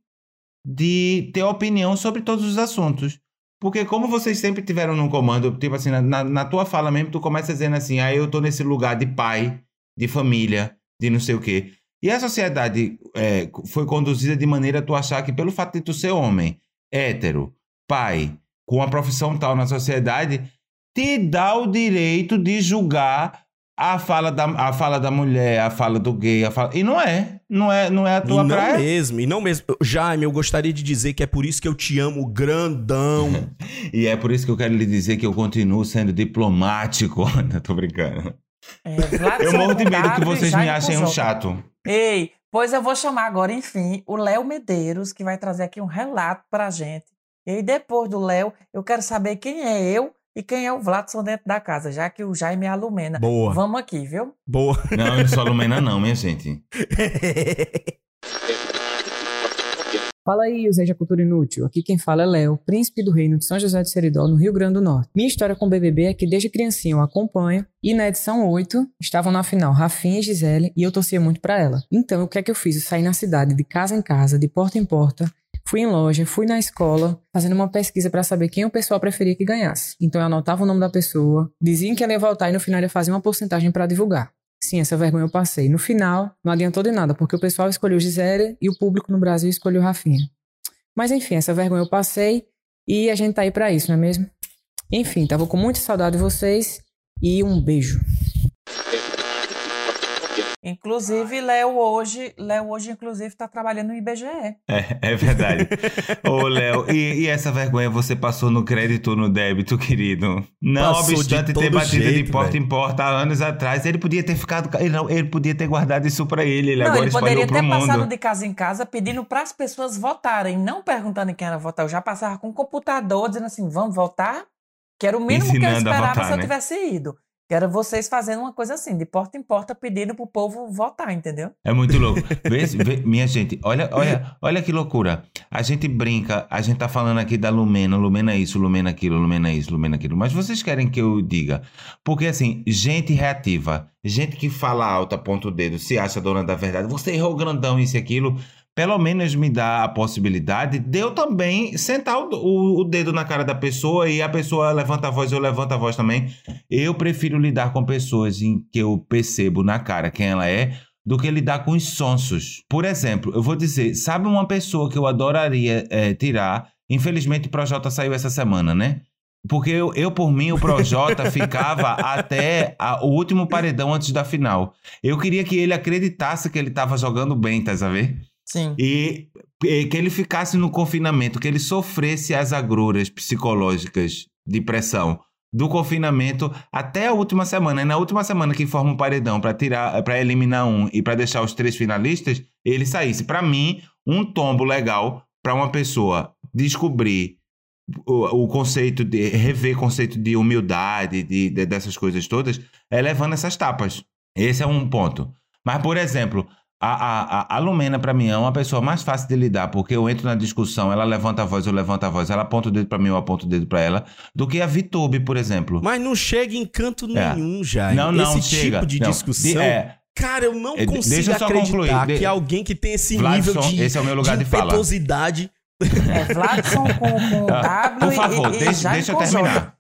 de ter opinião sobre todos os assuntos. Porque como vocês sempre tiveram no comando, tipo assim, na, na tua fala mesmo, tu começa dizendo assim, ah, eu tô nesse lugar de pai, de família, de não sei o quê. E a sociedade é, foi conduzida de maneira a tu achar que pelo fato de tu ser homem, hétero, pai, com uma profissão tal na sociedade, te dá o direito de julgar a fala da, a fala da mulher, a fala do gay, a fala... E não é. Não é, não é a E tua não praia. mesmo, e não mesmo. Jaime, eu gostaria de dizer que é por isso que eu te amo grandão. E é por isso que eu quero lhe dizer que eu continuo sendo diplomático. Não, tô brincando. É, Vladson Eu morro de medo que vocês me achem um chato. Ei, pois eu vou chamar agora, enfim, o Léo Medeiros, que vai trazer aqui um relato pra gente. E aí, depois do Léo, eu quero saber quem é eu e quem é o Vladson dentro da casa, já que o Jaime é a Lumena. Boa. Vamos aqui, viu? Boa. Não, eu não sou Lumena não, minha gente. Fala aí, Zé Cultura Inútil. Aqui quem fala é Léo, príncipe do reino de São José de Seridó, no Rio Grande do Norte. Minha história com o BBB é que desde criancinha eu acompanho e na edição 8 estavam na final Rafinha e Gisele e eu torcia muito pra ela. Então, o que é que eu fiz? Eu saí na cidade, de casa em casa, de porta em porta, fui em loja, fui na escola, fazendo uma pesquisa pra saber quem o pessoal preferia que ganhasse. Então, eu anotava o nome da pessoa, dizia que ela ia voltar e no final ia fazer uma porcentagem pra divulgar. Sim, essa vergonha eu passei. No final, não adiantou de nada, porque o pessoal escolheu Gisele e o público no Brasil escolheu Rafinha. Mas enfim, essa vergonha eu passei e a gente tá aí pra isso, não é mesmo? Enfim, tava com muita saudade de vocês e um beijo. Inclusive, Léo hoje, Léo hoje, inclusive, tá trabalhando no IBGE. É, é verdade. Ô, Léo, e, e essa vergonha você passou no crédito ou no débito, querido? Não Passou de obstante ter batido de jeito, porta velho. em porta há anos atrás, ele podia ter ficado. Ele, não, ele podia ter guardado isso pra ele. Ele não, agora ele poderia ter passado mundo. de casa em casa pedindo para as pessoas votarem, não perguntando em quem era votar. Eu já passava com o computador dizendo assim: vamos votar? Que era o mínimo que eu Ensinando esperava votar, se eu né? tivesse ido. Que era vocês fazendo uma coisa assim, de porta em porta, pedindo pro povo votar, entendeu? É muito louco. Vê- vê- minha gente, olha, olha, olha que loucura. A gente brinca, a gente tá falando aqui da Lumena, Lumena isso, Lumena aquilo, Lumena isso, Lumena aquilo. Mas vocês querem que eu diga? Porque assim, gente reativa, gente que fala alto, aponta o dedo, se acha dona da verdade, você errou grandão, isso e aquilo. Pelo menos me dá a possibilidade de eu também sentar o, o- o dedo na cara da pessoa e a pessoa levanta a voz, eu levanto a voz também. Eu prefiro lidar com pessoas em que eu percebo na cara quem ela é do que lidar com os sonsos. Por exemplo, eu vou dizer, sabe uma pessoa que eu adoraria eh, tirar? Infelizmente o Projota saiu essa semana, né? Porque eu, eu, por mim, o Projota ficava até a- o último paredão antes da final. Eu queria que ele acreditasse que ele estava jogando bem, tá a ver? Sim. E eh, que ele ficasse no confinamento, que ele sofresse as agruras psicológicas de pressão do confinamento até a última semana. E na última semana que forma um paredão para tirar, para eliminar um e para deixar os três finalistas, ele saísse. Para mim, um tombo legal para uma pessoa descobrir o, o, conceito de rever conceito de humildade, de, de, dessas coisas todas, é levando essas tapas. Esse é um ponto. Mas, por exemplo, a, a, a Lumena, para mim, é uma pessoa mais fácil de lidar, porque eu entro na discussão, ela levanta a voz, eu levanto a voz, ela aponta o dedo para mim, eu aponto o dedo para ela, do que a Vitube, por exemplo. Mas não chega em canto É. nenhum, já. Não, não, Esse chega. tipo de Não. discussão. De- é. Cara, eu não É, de- consigo deixa eu só acreditar concluir. De- que alguém que tem esse Vladson, nível de, esse é o meu lugar de fala. impetuosidade. É, Vladson com, com Ah, W Por favor, e, e deixa, Jaime deixa eu terminar.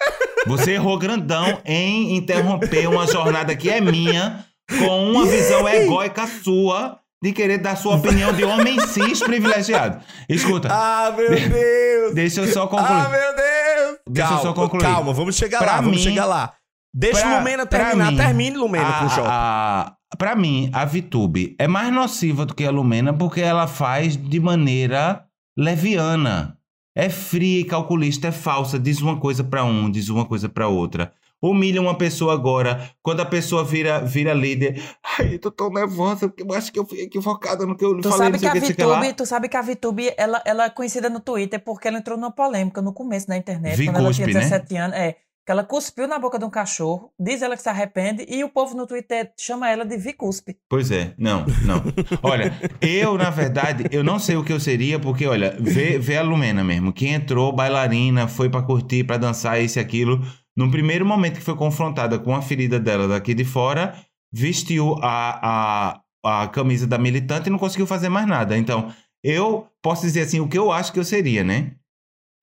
Você errou grandão em interromper uma jornada que é minha com uma visão egóica sua de querer dar sua opinião de homem cis privilegiado. Escuta, Ah, meu Deus! deixa eu só concluir. Ah, meu Deus! Deixa eu calma, só concluir. Calma, vamos chegar Pra lá, vamos mim- chegar lá. Deixa pra- Lumena terminar. mim, Termine, Lumena, a, com o Jota. a- Pra mim, a Vitube é mais nociva do que a Lumena porque ela faz de maneira leviana. É fria e calculista, é falsa, diz uma coisa pra um, diz uma coisa pra outra. Humilha uma pessoa agora, quando a pessoa vira, vira líder. Ai, eu tô tão nervosa porque eu acho que eu fui equivocada no que eu Tu falei, sabe que a. VTube, tu sabe que a VTube, ela, ela é conhecida no Twitter porque ela entrou numa polêmica no começo da internet, Vi quando ela tinha cuspe, né? 17 anos. É, que ela cuspiu na boca de um cachorro, diz ela que se arrepende, e o povo no Twitter chama ela de Vicuspe. Pois é, não, não. Olha, eu, na verdade, eu não sei o que eu seria, porque, olha, vê, vê a Lumena mesmo, que entrou bailarina, foi pra curtir, pra dançar, isso e aquilo. No primeiro momento que foi confrontada com a ferida dela daqui de fora, vestiu a, a, a camisa da militante e não conseguiu fazer mais nada. Então, eu posso dizer assim, o que eu acho que eu seria, né?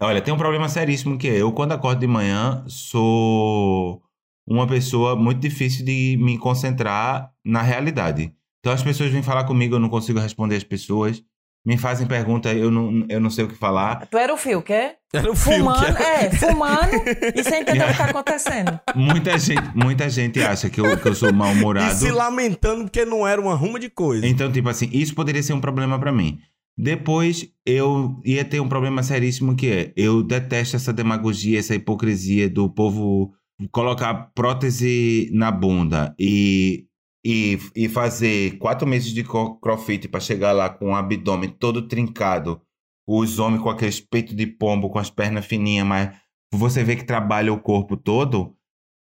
Olha, tem um problema seríssimo que é, eu quando acordo de manhã sou uma pessoa muito difícil de me concentrar na realidade. Então as pessoas vêm falar comigo, eu não consigo responder as pessoas. Me fazem pergunta, eu não, eu não sei o que falar. Tu era o Fio, que é? Era o Fumando, que é, fumando e sem entender o que tá acontecendo. Muita gente, muita gente acha que eu, que eu sou E mal-humorado. se lamentando porque não era uma ruma de coisa. Então, tipo assim, isso poderia ser um problema pra mim. Depois, eu ia ter um problema seríssimo que é, eu detesto essa demagogia, essa hipocrisia do povo colocar prótese na bunda e, e, e fazer quatro meses de cro- crossfit pra chegar lá com o abdômen todo trincado, os homens com aqueles peitos de pombo, com as pernas fininhas, mas você vê que trabalha o corpo todo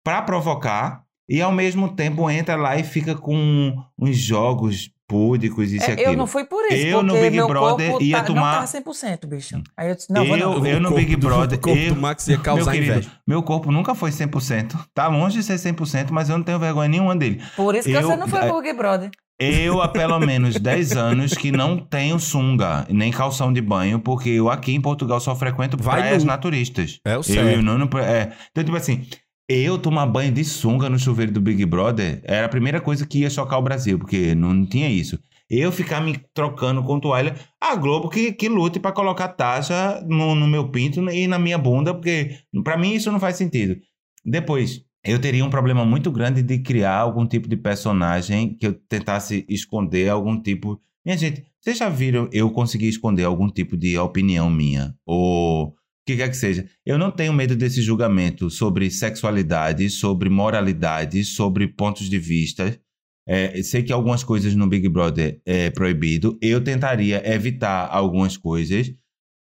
pra provocar e ao mesmo tempo entra lá e fica com uns jogos púdicos, isso e É, aquilo. eu não fui por isso, Eu no porque Big meu Brother corpo ia tá, tomar- não tava 100%, bicho. Aí eu disse, não, vou eu, não. eu no Big do- Brother. o corpo eu, do Max ia causar meu querido, inveja. Meu corpo nunca foi 100%. Tá longe de ser 100%, mas eu não tenho vergonha nenhuma dele. Por isso que eu- você não foi é- pro Big Brother. Eu há pelo menos 10 anos que não tenho sunga, nem calção de banho, porque eu aqui em Portugal só frequento Vai praias nu. naturistas. É o certo. eu não, não- é. Então, tipo assim, eu tomar banho de sunga no chuveiro do Big Brother era a primeira coisa que ia chocar o Brasil, porque não, não tinha isso. Eu ficar me trocando com toalha, a Globo que, que lute pra colocar taxa no, no meu pinto e na minha bunda, porque pra mim isso não faz sentido. Depois, eu teria um problema muito grande de criar algum tipo de personagem que eu tentasse esconder algum tipo. Minha gente, vocês já viram eu conseguir esconder algum tipo de opinião minha? Ou o que quer que seja. Eu não tenho medo desse julgamento sobre sexualidade, sobre moralidade, sobre pontos de vista. É, sei que algumas coisas no Big Brother é proibido. Eu tentaria evitar algumas coisas,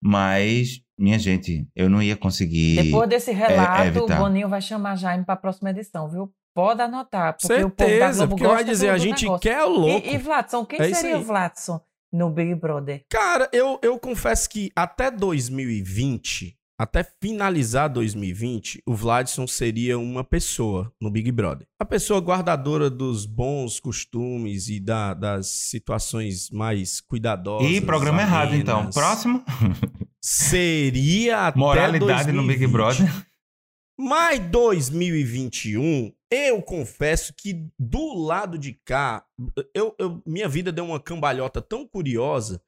mas, minha gente, eu não ia conseguir. Depois desse relato, o evitar. Boninho vai chamar Jaime pra próxima edição, viu? Pode anotar, porque o povo da Certeza, Globo porque vai dizer, do, a gente negócio. quer o louco. E, e Vladson, quem É seria o Vladson no Big Brother? Cara, eu, eu confesso que até 2020, até finalizar 2020, o Vladson seria uma pessoa no Big Brother. A pessoa guardadora dos bons costumes e da- das situações mais cuidadosas. Ih, programa errado, então. Próximo. Seria até Moralidade no Big 2020. Brother. Mas 2021, eu confesso que do lado de cá, eu, eu- minha vida deu uma cambalhota tão curiosa.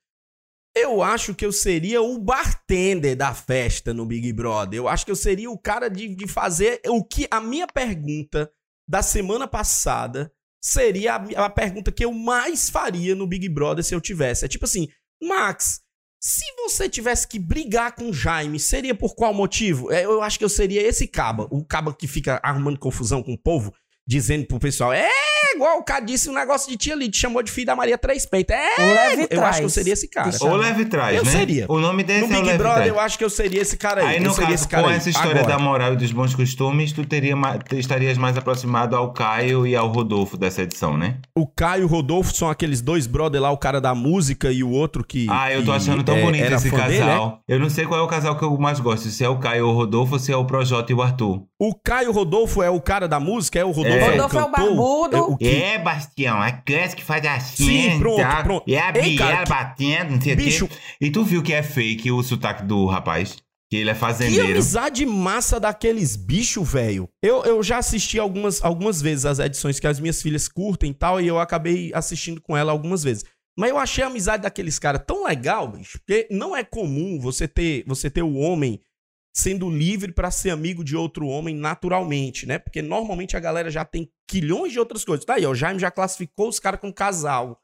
Eu acho que eu seria o bartender da festa no Big Brother. Eu acho que eu seria o cara de, de fazer o que a minha pergunta da semana passada seria a, a pergunta que eu mais faria no Big Brother se eu tivesse. É tipo assim, Max, Se você tivesse que brigar com o Jaime, seria por qual motivo? É, Eu acho que eu seria esse caba, o caba que fica arrumando confusão com o povo, dizendo pro pessoal, é igual o cara disse um negócio de tia ali, te chamou de filho da Maria Três Peitos. É, O leve eu acho que eu seria esse cara. Ou leve trás, Eu né? seria. O nome desse No é o Big Brother, trás. eu acho que eu seria esse cara aí. Aí, eu no seria caso, esse cara com aí. essa história Agora. da moral e dos bons costumes, tu teria estarias mais aproximado ao Caio e ao Rodolfo dessa edição, né? O Caio e o Rodolfo são aqueles dois brother lá, o cara da música e o outro que. Ah, eu tô achando tão é, bonito esse fã dele, casal. né? Eu não sei qual é o casal que eu mais gosto, se é o Caio ou o Rodolfo ou se é o Projota e o Arthur. O Caio Rodolfo é o cara da música, é o Rodolfo É. é, o Rodolfo é o cantor. barbudo. É o que... É, Bastião, a Clécia que faz assim. Sim, pronto, tá? pronto. E a Ei, Biela que- batendo, não sei o quê. Bicho, E tu viu que é fake o sotaque do rapaz? Que ele é que fazendeiro. amizade massa daqueles bichos, velho. Eu, eu já assisti algumas, algumas vezes as edições que as minhas filhas curtem e tal, e eu acabei assistindo com ela algumas vezes. Mas eu achei a amizade daqueles caras tão legal, bicho, porque não é comum você ter, você ter o homem sendo livre pra ser amigo de outro homem naturalmente, né? Porque normalmente a galera já tem quilhões de outras coisas. Tá aí, ó, o Jaime já classificou os caras como casal.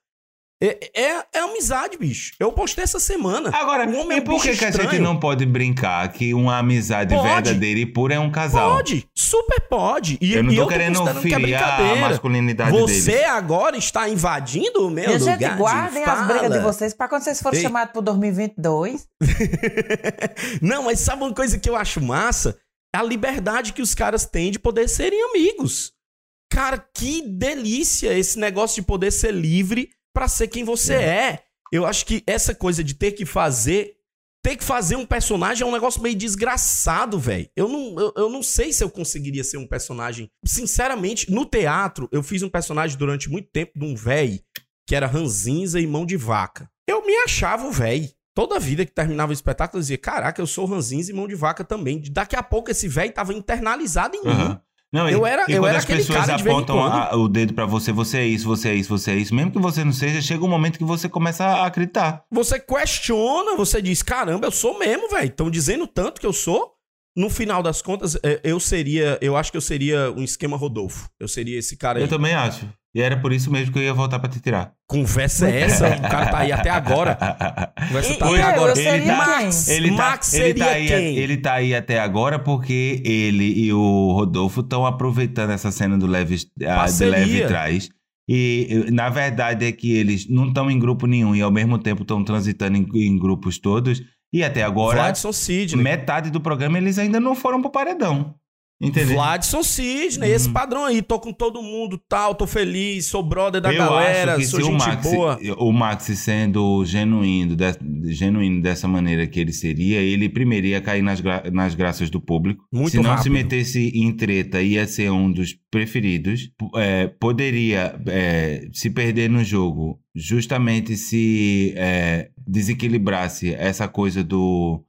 É, é, é amizade, bicho. Eu postei essa semana. Agora, O homem é e um por que, que a gente não pode brincar que uma amizade Pode. verdadeira e pura é um casal? Pode, super pode. E, Eu não e tô querendo considerando que é a brincadeira. masculinidade Você deles. agora está invadindo o meu Minha lugar gente, de guardem as brigas de vocês pra quando vocês forem Ei. chamados pro 2022. Não, mas sabe uma coisa que eu acho massa? A liberdade que os caras têm de poder serem amigos. Cara, que delícia esse negócio de poder ser livre pra ser quem você é. Eu acho que essa coisa de ter que fazer. Ter que fazer um personagem é um negócio meio desgraçado, velho. Eu não, eu, eu não sei se eu conseguiria ser um personagem. Sinceramente, no teatro, eu fiz um personagem durante muito tempo de um velho que era ranzinza e mão de vaca. Eu me achava o velho. Toda vida que terminava o espetáculo, eu dizia: Caraca, eu sou ranzinza e mão de vaca também. Daqui a pouco esse velho tava internalizado em mim. Não, Eu era- e eu era as pessoas apontam a- o dedo pra você, você é isso, você é isso, você é isso, mesmo que você não seja, chega um momento que você começa a acreditar. Você questiona, você diz: Caramba, eu sou mesmo, velho. Estão dizendo tanto que eu sou. No final das contas, é, eu seria. Eu acho que eu seria um esquema Rodolfo. Eu seria esse cara aí. Eu também acho. E era por isso mesmo que eu ia voltar pra te tirar. Conversa é essa? o cara tá aí até agora. Conversa E- tá e até eu, agora. eu seria Ele tá- Max, Ele tá, Max ele, seria tá aí, quem? ele tá aí até agora porque ele e o Rodolfo estão aproveitando essa cena do Leve, ah, de. Leve Trás. E na verdade é que eles não estão em grupo nenhum e ao mesmo tempo estão transitando em, em grupos todos. E até agora, Sidney. metade do programa eles ainda não foram pro paredão. Entendeu? Vladson Sidney, esse padrão aí. Tô com todo mundo, tal, tô feliz, sou brother da eu galera, acho que sou se o gente Max, boa. o Max sendo genuíno, de- genuíno dessa maneira que ele seria, ele primeiro ia cair nas, gra- nas graças do público. Muito se não se rápido. metesse em treta, ia ser um dos preferidos. É, poderia é, se perder no jogo justamente se é, desequilibrasse essa coisa do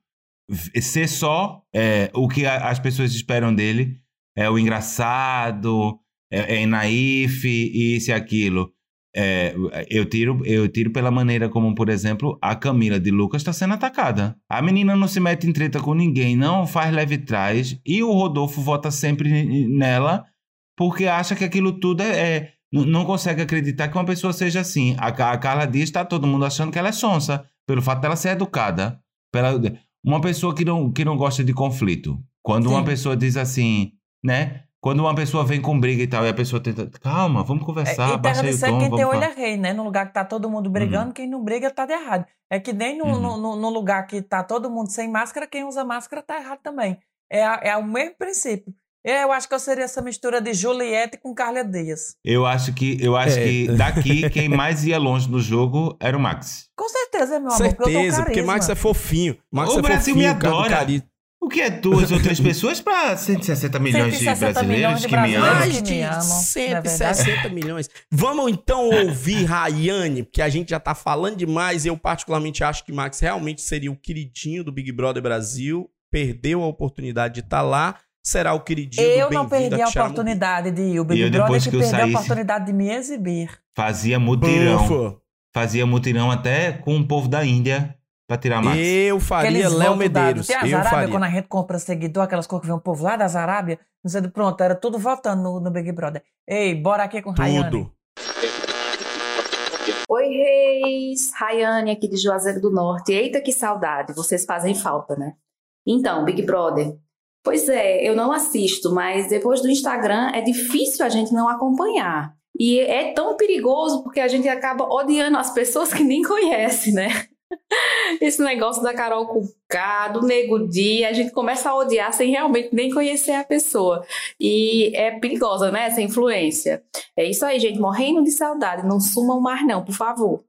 ser só é, o que a- as pessoas esperam dele. É o engraçado, é, é e isso e aquilo. É, eu, tiro, eu tiro pela maneira como, por exemplo, a Camila de Lucas está sendo atacada. A menina não se mete em treta com ninguém, não faz leve trás, e o Rodolfo vota sempre nela porque acha que aquilo tudo é. é- não consegue acreditar que uma pessoa seja assim. A, a Carla Dias está todo mundo achando que ela é sonsa, pelo fato dela ser educada. Pela, uma pessoa que não, que não gosta de conflito. Quando uma Sim. pessoa diz assim, né? Quando uma pessoa vem com briga e tal, e a pessoa tenta. Calma, vamos É, conversar, e baixa terra aí o tom. quem tem olho é rei, né? No lugar que tá todo mundo brigando, quem não briga tá de errado. É que nem no, Uhum. no, no- no lugar que tá todo mundo sem máscara, quem usa máscara tá errado também. É, é o mesmo princípio. Eu acho que eu seria essa mistura de Juliette com Carla Dias. Eu acho que, eu acho É. que daqui quem mais ia longe no jogo era o Max. Com certeza, meu amor, porque eu Certeza, porque carisma. Max é fofinho. Max O é Brasil fofinho, me cara do adora. O que é duas ou três pessoas para 160 milhões de 160 brasileiros milhões de que me amam? Mais de me amam, não é verdade? 160 milhões. Vamos então ouvir Rayane, porque a gente já tá falando demais. Eu, particularmente, acho que Max realmente seria o queridinho do Big Brother Brasil. Perdeu a oportunidade de estar lá. Será o queridinho Eu do não perdi a oportunidade de ir. O Big Brother que, que eu perdeu saísse- a oportunidade de me exibir. Fazia mutirão. Ufa. Fazia mutirão até com o povo da Índia pra tirar Max. Eu faria Léo. Medeiros. Tem as Eu Arábia, faria. quando a gente compra seguidor, aquelas coisas que vem um povo lá das Arábia, não sei, pronto, era tudo votando no, no Big Brother. Ei, bora aqui com Rayane. Tudo. Oi, Reis! Rayane aqui de Juazeiro do Norte. Eita, que saudade! Vocês fazem falta, né? Então, Big Brother. Pois é, eu não assisto, mas depois do Instagram é difícil a gente não acompanhar. E é tão perigoso porque a gente acaba odiando as pessoas que nem conhece, né? Esse negócio da Carol Cucá, do Nego Dia, a gente começa a odiar sem realmente nem conhecer a pessoa. E é perigosa, né, essa influência. É isso aí, gente, morrendo de saudade. Não sumam mais não, por favor.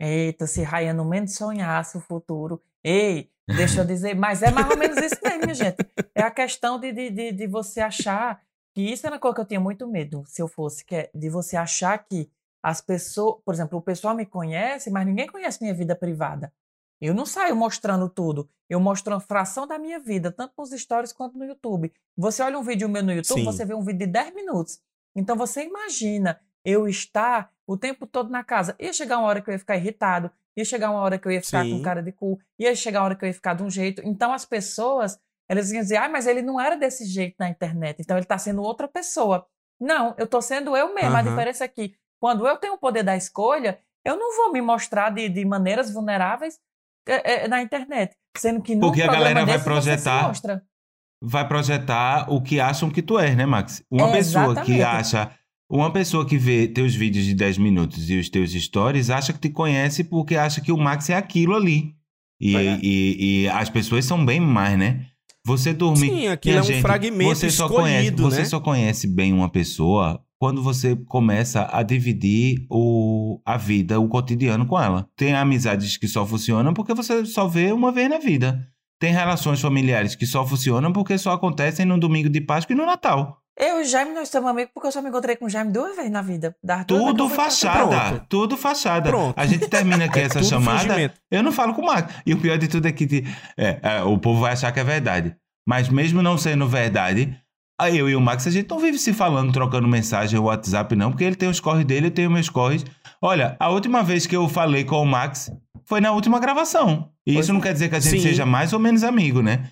Eita, se Raia no menos sonhasse o futuro. Ei, deixa eu dizer, mas é mais ou menos isso mesmo, minha gente. É a questão de, de, de, de você achar que isso era uma coisa que eu tinha muito medo, se eu fosse, que é de você achar que as pessoas, por exemplo, o pessoal me conhece, mas ninguém conhece minha vida privada. Eu não saio mostrando tudo. Eu mostro uma fração da minha vida, tanto nos stories quanto no YouTube. Você olha um vídeo meu no YouTube, Sim. você vê um vídeo de 10 minutos. Então você imagina eu estar o tempo todo na casa. Ia chegar uma hora que eu ia ficar irritado, ia chegar uma hora que eu ia ficar Sim. com cara de cu, ia chegar uma hora que eu ia ficar de um jeito. Então as pessoas, elas iam dizer, ah, mas ele não era desse jeito na internet, então ele está sendo outra pessoa. Não, eu estou sendo eu mesmo. Uhum. A diferença é que quando eu tenho o poder da escolha, eu não vou me mostrar de, de maneiras vulneráveis é, é, na internet. Sendo que Porque a galera vai projetar. Vai projetar o que acham que tu és, né, Max? Uma é, pessoa que acha. Uma pessoa que vê teus vídeos de 10 minutos e os teus stories acha que te conhece porque acha que o Max é aquilo ali. E, e, e as pessoas são bem mais, né? Você dormir. Sim, aquilo é um gente, fragmento você só conhece, né? Você só conhece bem uma pessoa quando você começa a dividir o, a vida, o cotidiano com ela. Tem amizades que só funcionam porque você só vê uma vez na vida. Tem relações familiares que só funcionam porque só acontecem no domingo de Páscoa e no Natal. Eu e o Jaime, nós somos amigos porque eu só me encontrei com o Jaime duas vezes na vida. tudo fachada, tudo fachada. Pronto. A gente termina aqui essa chamada, fingimento. eu não falo com o Marco. E o pior de tudo é que é, é, o povo vai achar que é verdade. Mas mesmo não sendo verdade, eu e o Max, a gente não vive se falando, trocando mensagem no WhatsApp, não, porque ele tem os corres dele, eu tenho meus corres. Olha, a última vez que eu falei com o Max foi na última gravação. E isso não quer dizer que a gente Sim. seja mais ou menos amigo, né?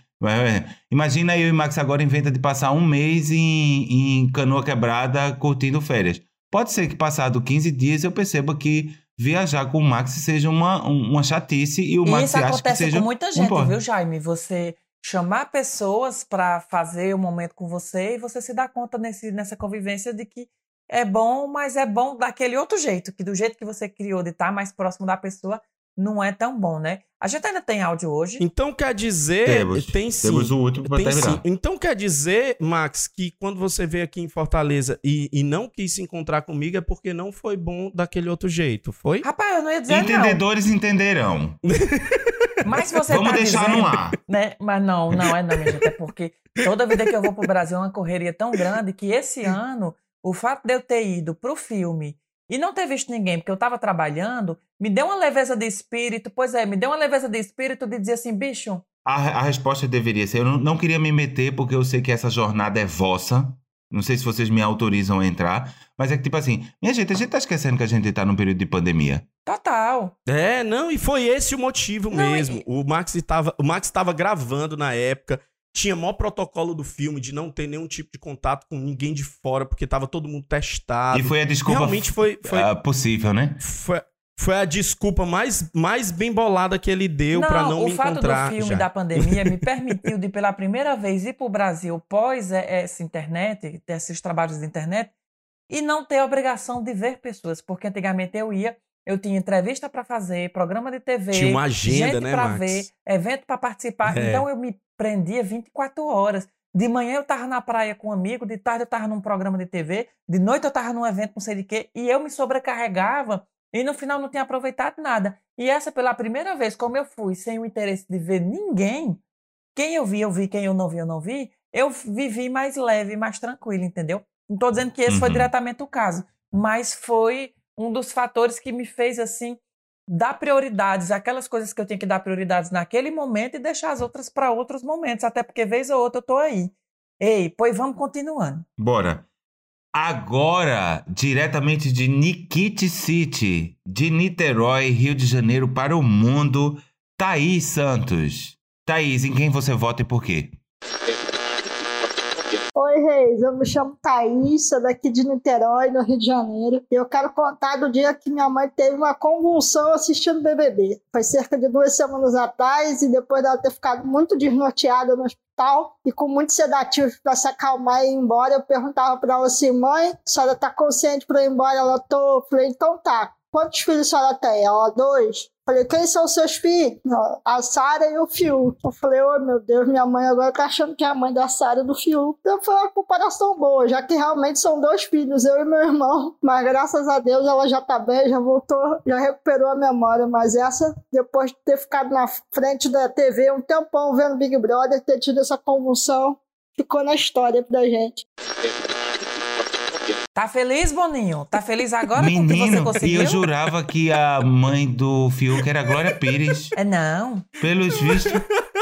Imagina eu e o Max agora inventa de passar um mês em, em canoa quebrada curtindo férias. Pode ser que passado 15 dias eu perceba que viajar com o Max seja uma, uma chatice e o Max Isso acha que seja com muita gente, um viu, Jaime? Você chamar pessoas para fazer o um momento com você e você se dá conta nesse, nessa convivência de que é bom, mas é bom daquele outro jeito, que do jeito que você criou de estar tá mais próximo da pessoa não é tão bom, né? A gente ainda tem áudio hoje. Então quer dizer, temos, tem sim. Temos o último para terminar. Sim. Então quer dizer, Max, que quando você veio aqui em Fortaleza e, e não quis se encontrar comigo é porque não foi bom daquele outro jeito, foi? Rapaz, eu não ia dizer Entendedores não. entenderão. Mas você Vamos tá deixar dizendo, no ar. Né? Mas não, não é não, minha gente. É porque toda vida que eu vou pro Brasil é uma correria tão grande que esse ano, o fato de eu ter ido pro filme e não ter visto ninguém, porque eu estava trabalhando, me deu uma leveza de espírito. Pois é, me deu uma leveza de espírito de dizer assim, bicho. A, a resposta deveria ser: eu não, não queria me meter porque eu sei que essa jornada é vossa. Não sei se vocês me autorizam a entrar, mas é que, tipo assim, minha gente, a gente tá esquecendo que a gente tá num período de pandemia. Total. É, não, e foi esse o motivo não, mesmo. E... O Max estava, o Max estava gravando na época, tinha maior protocolo do filme de não ter nenhum tipo de contato com ninguém de fora, porque tava todo mundo testado. E foi a desculpa Realmente foi, foi uh, possível, né? Foi, foi a desculpa mais, mais bem bolada que ele deu para não me encontrar. O fato do filme já. da pandemia me permitiu de pela primeira vez ir para o Brasil pós essa internet, esses trabalhos de internet, e não ter a obrigação de ver pessoas, porque antigamente eu ia, eu tinha entrevista para fazer, programa de TV, tinha uma agenda, gente né, para ver, evento para participar, é. então eu me prendia 24 horas. De manhã eu tava na praia com um amigo, de tarde eu tava num programa de TV, de noite eu tava num evento não sei de quê, e eu me sobrecarregava e no final não tinha aproveitado nada. E essa pela primeira vez, como eu fui sem o interesse de ver ninguém, quem eu vi, eu vi, quem eu não vi, eu não vi, eu vivi mais leve, mais tranquilo, entendeu? Não estou dizendo que esse uhum. foi diretamente o caso, mas foi um dos fatores que me fez assim dar prioridades, aquelas coisas que eu tinha que dar prioridades naquele momento e deixar as outras para outros momentos, até porque vez ou outra eu tô aí. Ei, pois vamos continuando. Bora. Agora, diretamente de Nikit City, de Niterói, Rio de Janeiro, para o mundo, Thaís Santos. Thaís, em quem você vota e por quê? Oi, Reis, eu me chamo Thaís, sou daqui de Niterói, no Rio de Janeiro. E eu quero contar do dia que minha mãe teve uma convulsão assistindo BBB. Foi cerca de duas semanas atrás, e depois dela ter ficado muito desnorteada no hospital e com muitos sedativos para se acalmar e ir embora, eu perguntava para ela assim: mãe, a senhora tá consciente para ir embora? Ela tô. Eu falei: então tá. Quantos filhos a senhora tem? Ela, dois. Falei, quem são os seus filhos? A Sara e o Fiuk. Eu falei, oh meu Deus, minha mãe agora tá achando que é a mãe da Sara e do Fiuk. Então foi uma comparação boa, já que realmente são dois filhos, eu e meu irmão. Mas graças a Deus ela já tá bem, já voltou, já recuperou a memória. Mas essa, depois de ter ficado na frente da TV um tempão vendo Big Brother, ter tido essa convulsão, ficou na história da gente. Tá feliz, Boninho? Tá feliz agora Menino, com o que você e conseguiu? eu jurava que a mãe do Fiuk era a Glória Pires. É não. Pelos vistos,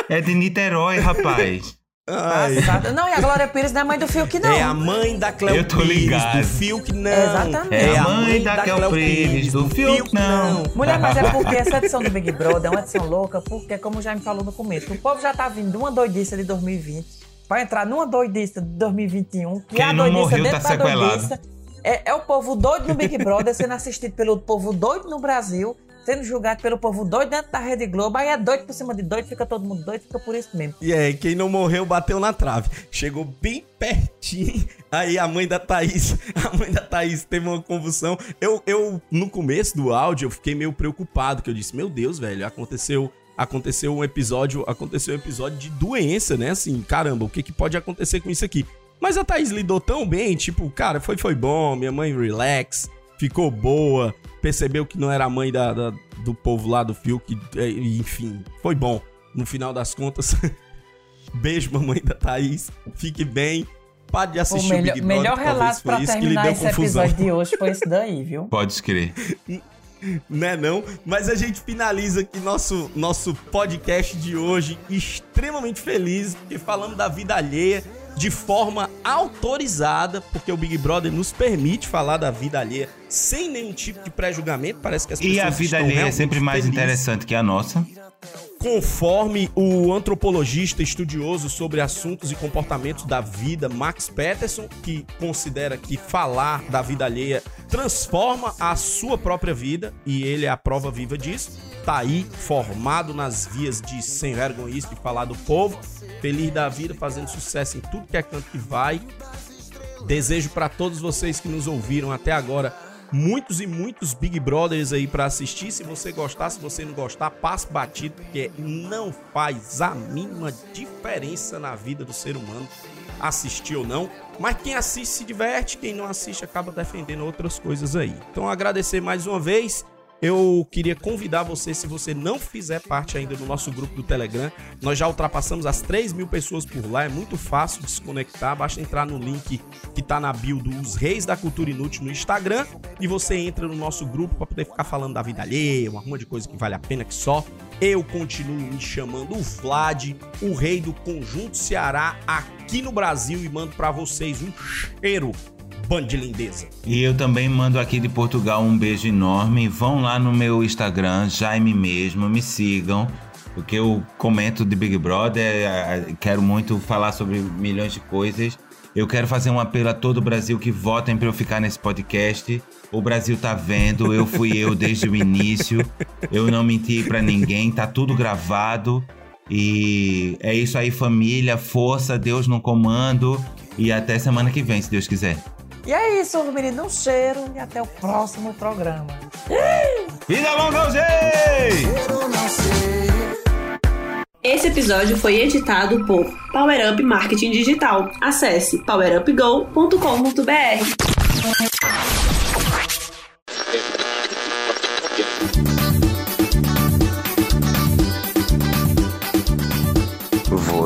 é de Niterói, rapaz. Passada. Não, e a Glória Pires não é mãe do Fiuk, não. É a mãe da Cleo Eu tô Pires, ligado. do Fiuk, não. Exatamente. É a mãe da Cleo Pires, do Fiuk, não. Mulher, mas é porque essa edição do Big Brother é uma edição louca, porque, como já me falou no começo, o povo já tá vindo de uma doidice de 2020 pra entrar numa doidice de 2021, que Quem é a não doidice morreu dentro tá da sequelado. doidice. É, é o povo doido no Big Brother sendo assistido pelo povo doido no Brasil, sendo julgado pelo povo doido dentro da Rede Globo, aí é doido por cima de doido, fica todo mundo doido, fica por isso mesmo. E aí, quem não morreu bateu na trave. Chegou bem pertinho. Aí a mãe da Thaís, a mãe da Thaís teve uma convulsão. Eu, eu no começo do áudio, eu fiquei meio preocupado, que eu disse, meu Deus, velho, aconteceu aconteceu um episódio, aconteceu um episódio de doença, né? Assim, caramba, o que, que pode acontecer com isso aqui? Mas a Thaís lidou tão bem, tipo, cara, foi, foi bom, minha mãe relax, ficou boa, percebeu que não era a mãe da, da- do povo lá do Fiuk, é, enfim, foi bom. No final das contas, beijo, mamãe da Thaís, fique bem. Pare de O assistir o, melhor, Big Brother, melhor que relato pra que terminar deu esse confusão. episódio de hoje foi esse daí, viu? Pode crer. né não? Mas a gente finaliza aqui nosso, nosso podcast de hoje extremamente feliz, porque falamos da vida alheia de forma autorizada, porque o Big Brother nos permite falar da vida alheia sem nenhum tipo de pré-julgamento. Parece que as E pessoas a vida alheia é sempre mais felizes. interessante que a nossa. Conforme o antropologista estudioso sobre assuntos e comportamentos da vida, Max Peterson, que considera que falar da vida alheia transforma a sua própria vida, e ele é a prova viva disso, tá aí formado nas vias de sem vergonhice de falar do povo, feliz da vida, fazendo sucesso em tudo que é canto que vai. Desejo para todos vocês que nos ouviram até agora muitos e muitos Big Brothers aí pra assistir. Se você gostar, se você não gostar, passe batido, porque não faz a mínima diferença na vida do ser humano assistir ou não. Mas quem assiste se diverte, quem não assiste acaba defendendo outras coisas aí. Então agradecer mais uma vez. Eu queria convidar você, se você não fizer parte ainda do nosso grupo do Telegram, nós já ultrapassamos as 3 mil pessoas por lá, é muito fácil de se conectar, basta entrar no link que tá na bio dos Reis da Cultura Inútil no Instagram e você entra no nosso grupo para poder ficar falando da vida alheia, uma ruma de coisa que vale a pena que só. Eu continuo me chamando o Vlad, o rei do Conjunto Ceará aqui no Brasil e mando para vocês um cheiro, bando de lindeza. E eu também mando aqui de Portugal um beijo enorme. Vão lá no meu Instagram, Jaime mesmo, me sigam. Porque eu comento de Big Brother, quero muito falar sobre milhões de coisas. Eu quero fazer um apelo a todo o Brasil que votem para eu ficar nesse podcast. O Brasil tá vendo, eu fui eu desde o início. Eu não menti para ninguém, tá tudo gravado. E é isso aí, família, força, Deus no comando. E até semana que vem, se Deus quiser. E é isso, menino. Um cheiro e até o próximo programa. Vida longa aos! Esse episódio foi editado por Power Up Marketing Digital. Acesse powerupgo.com.br.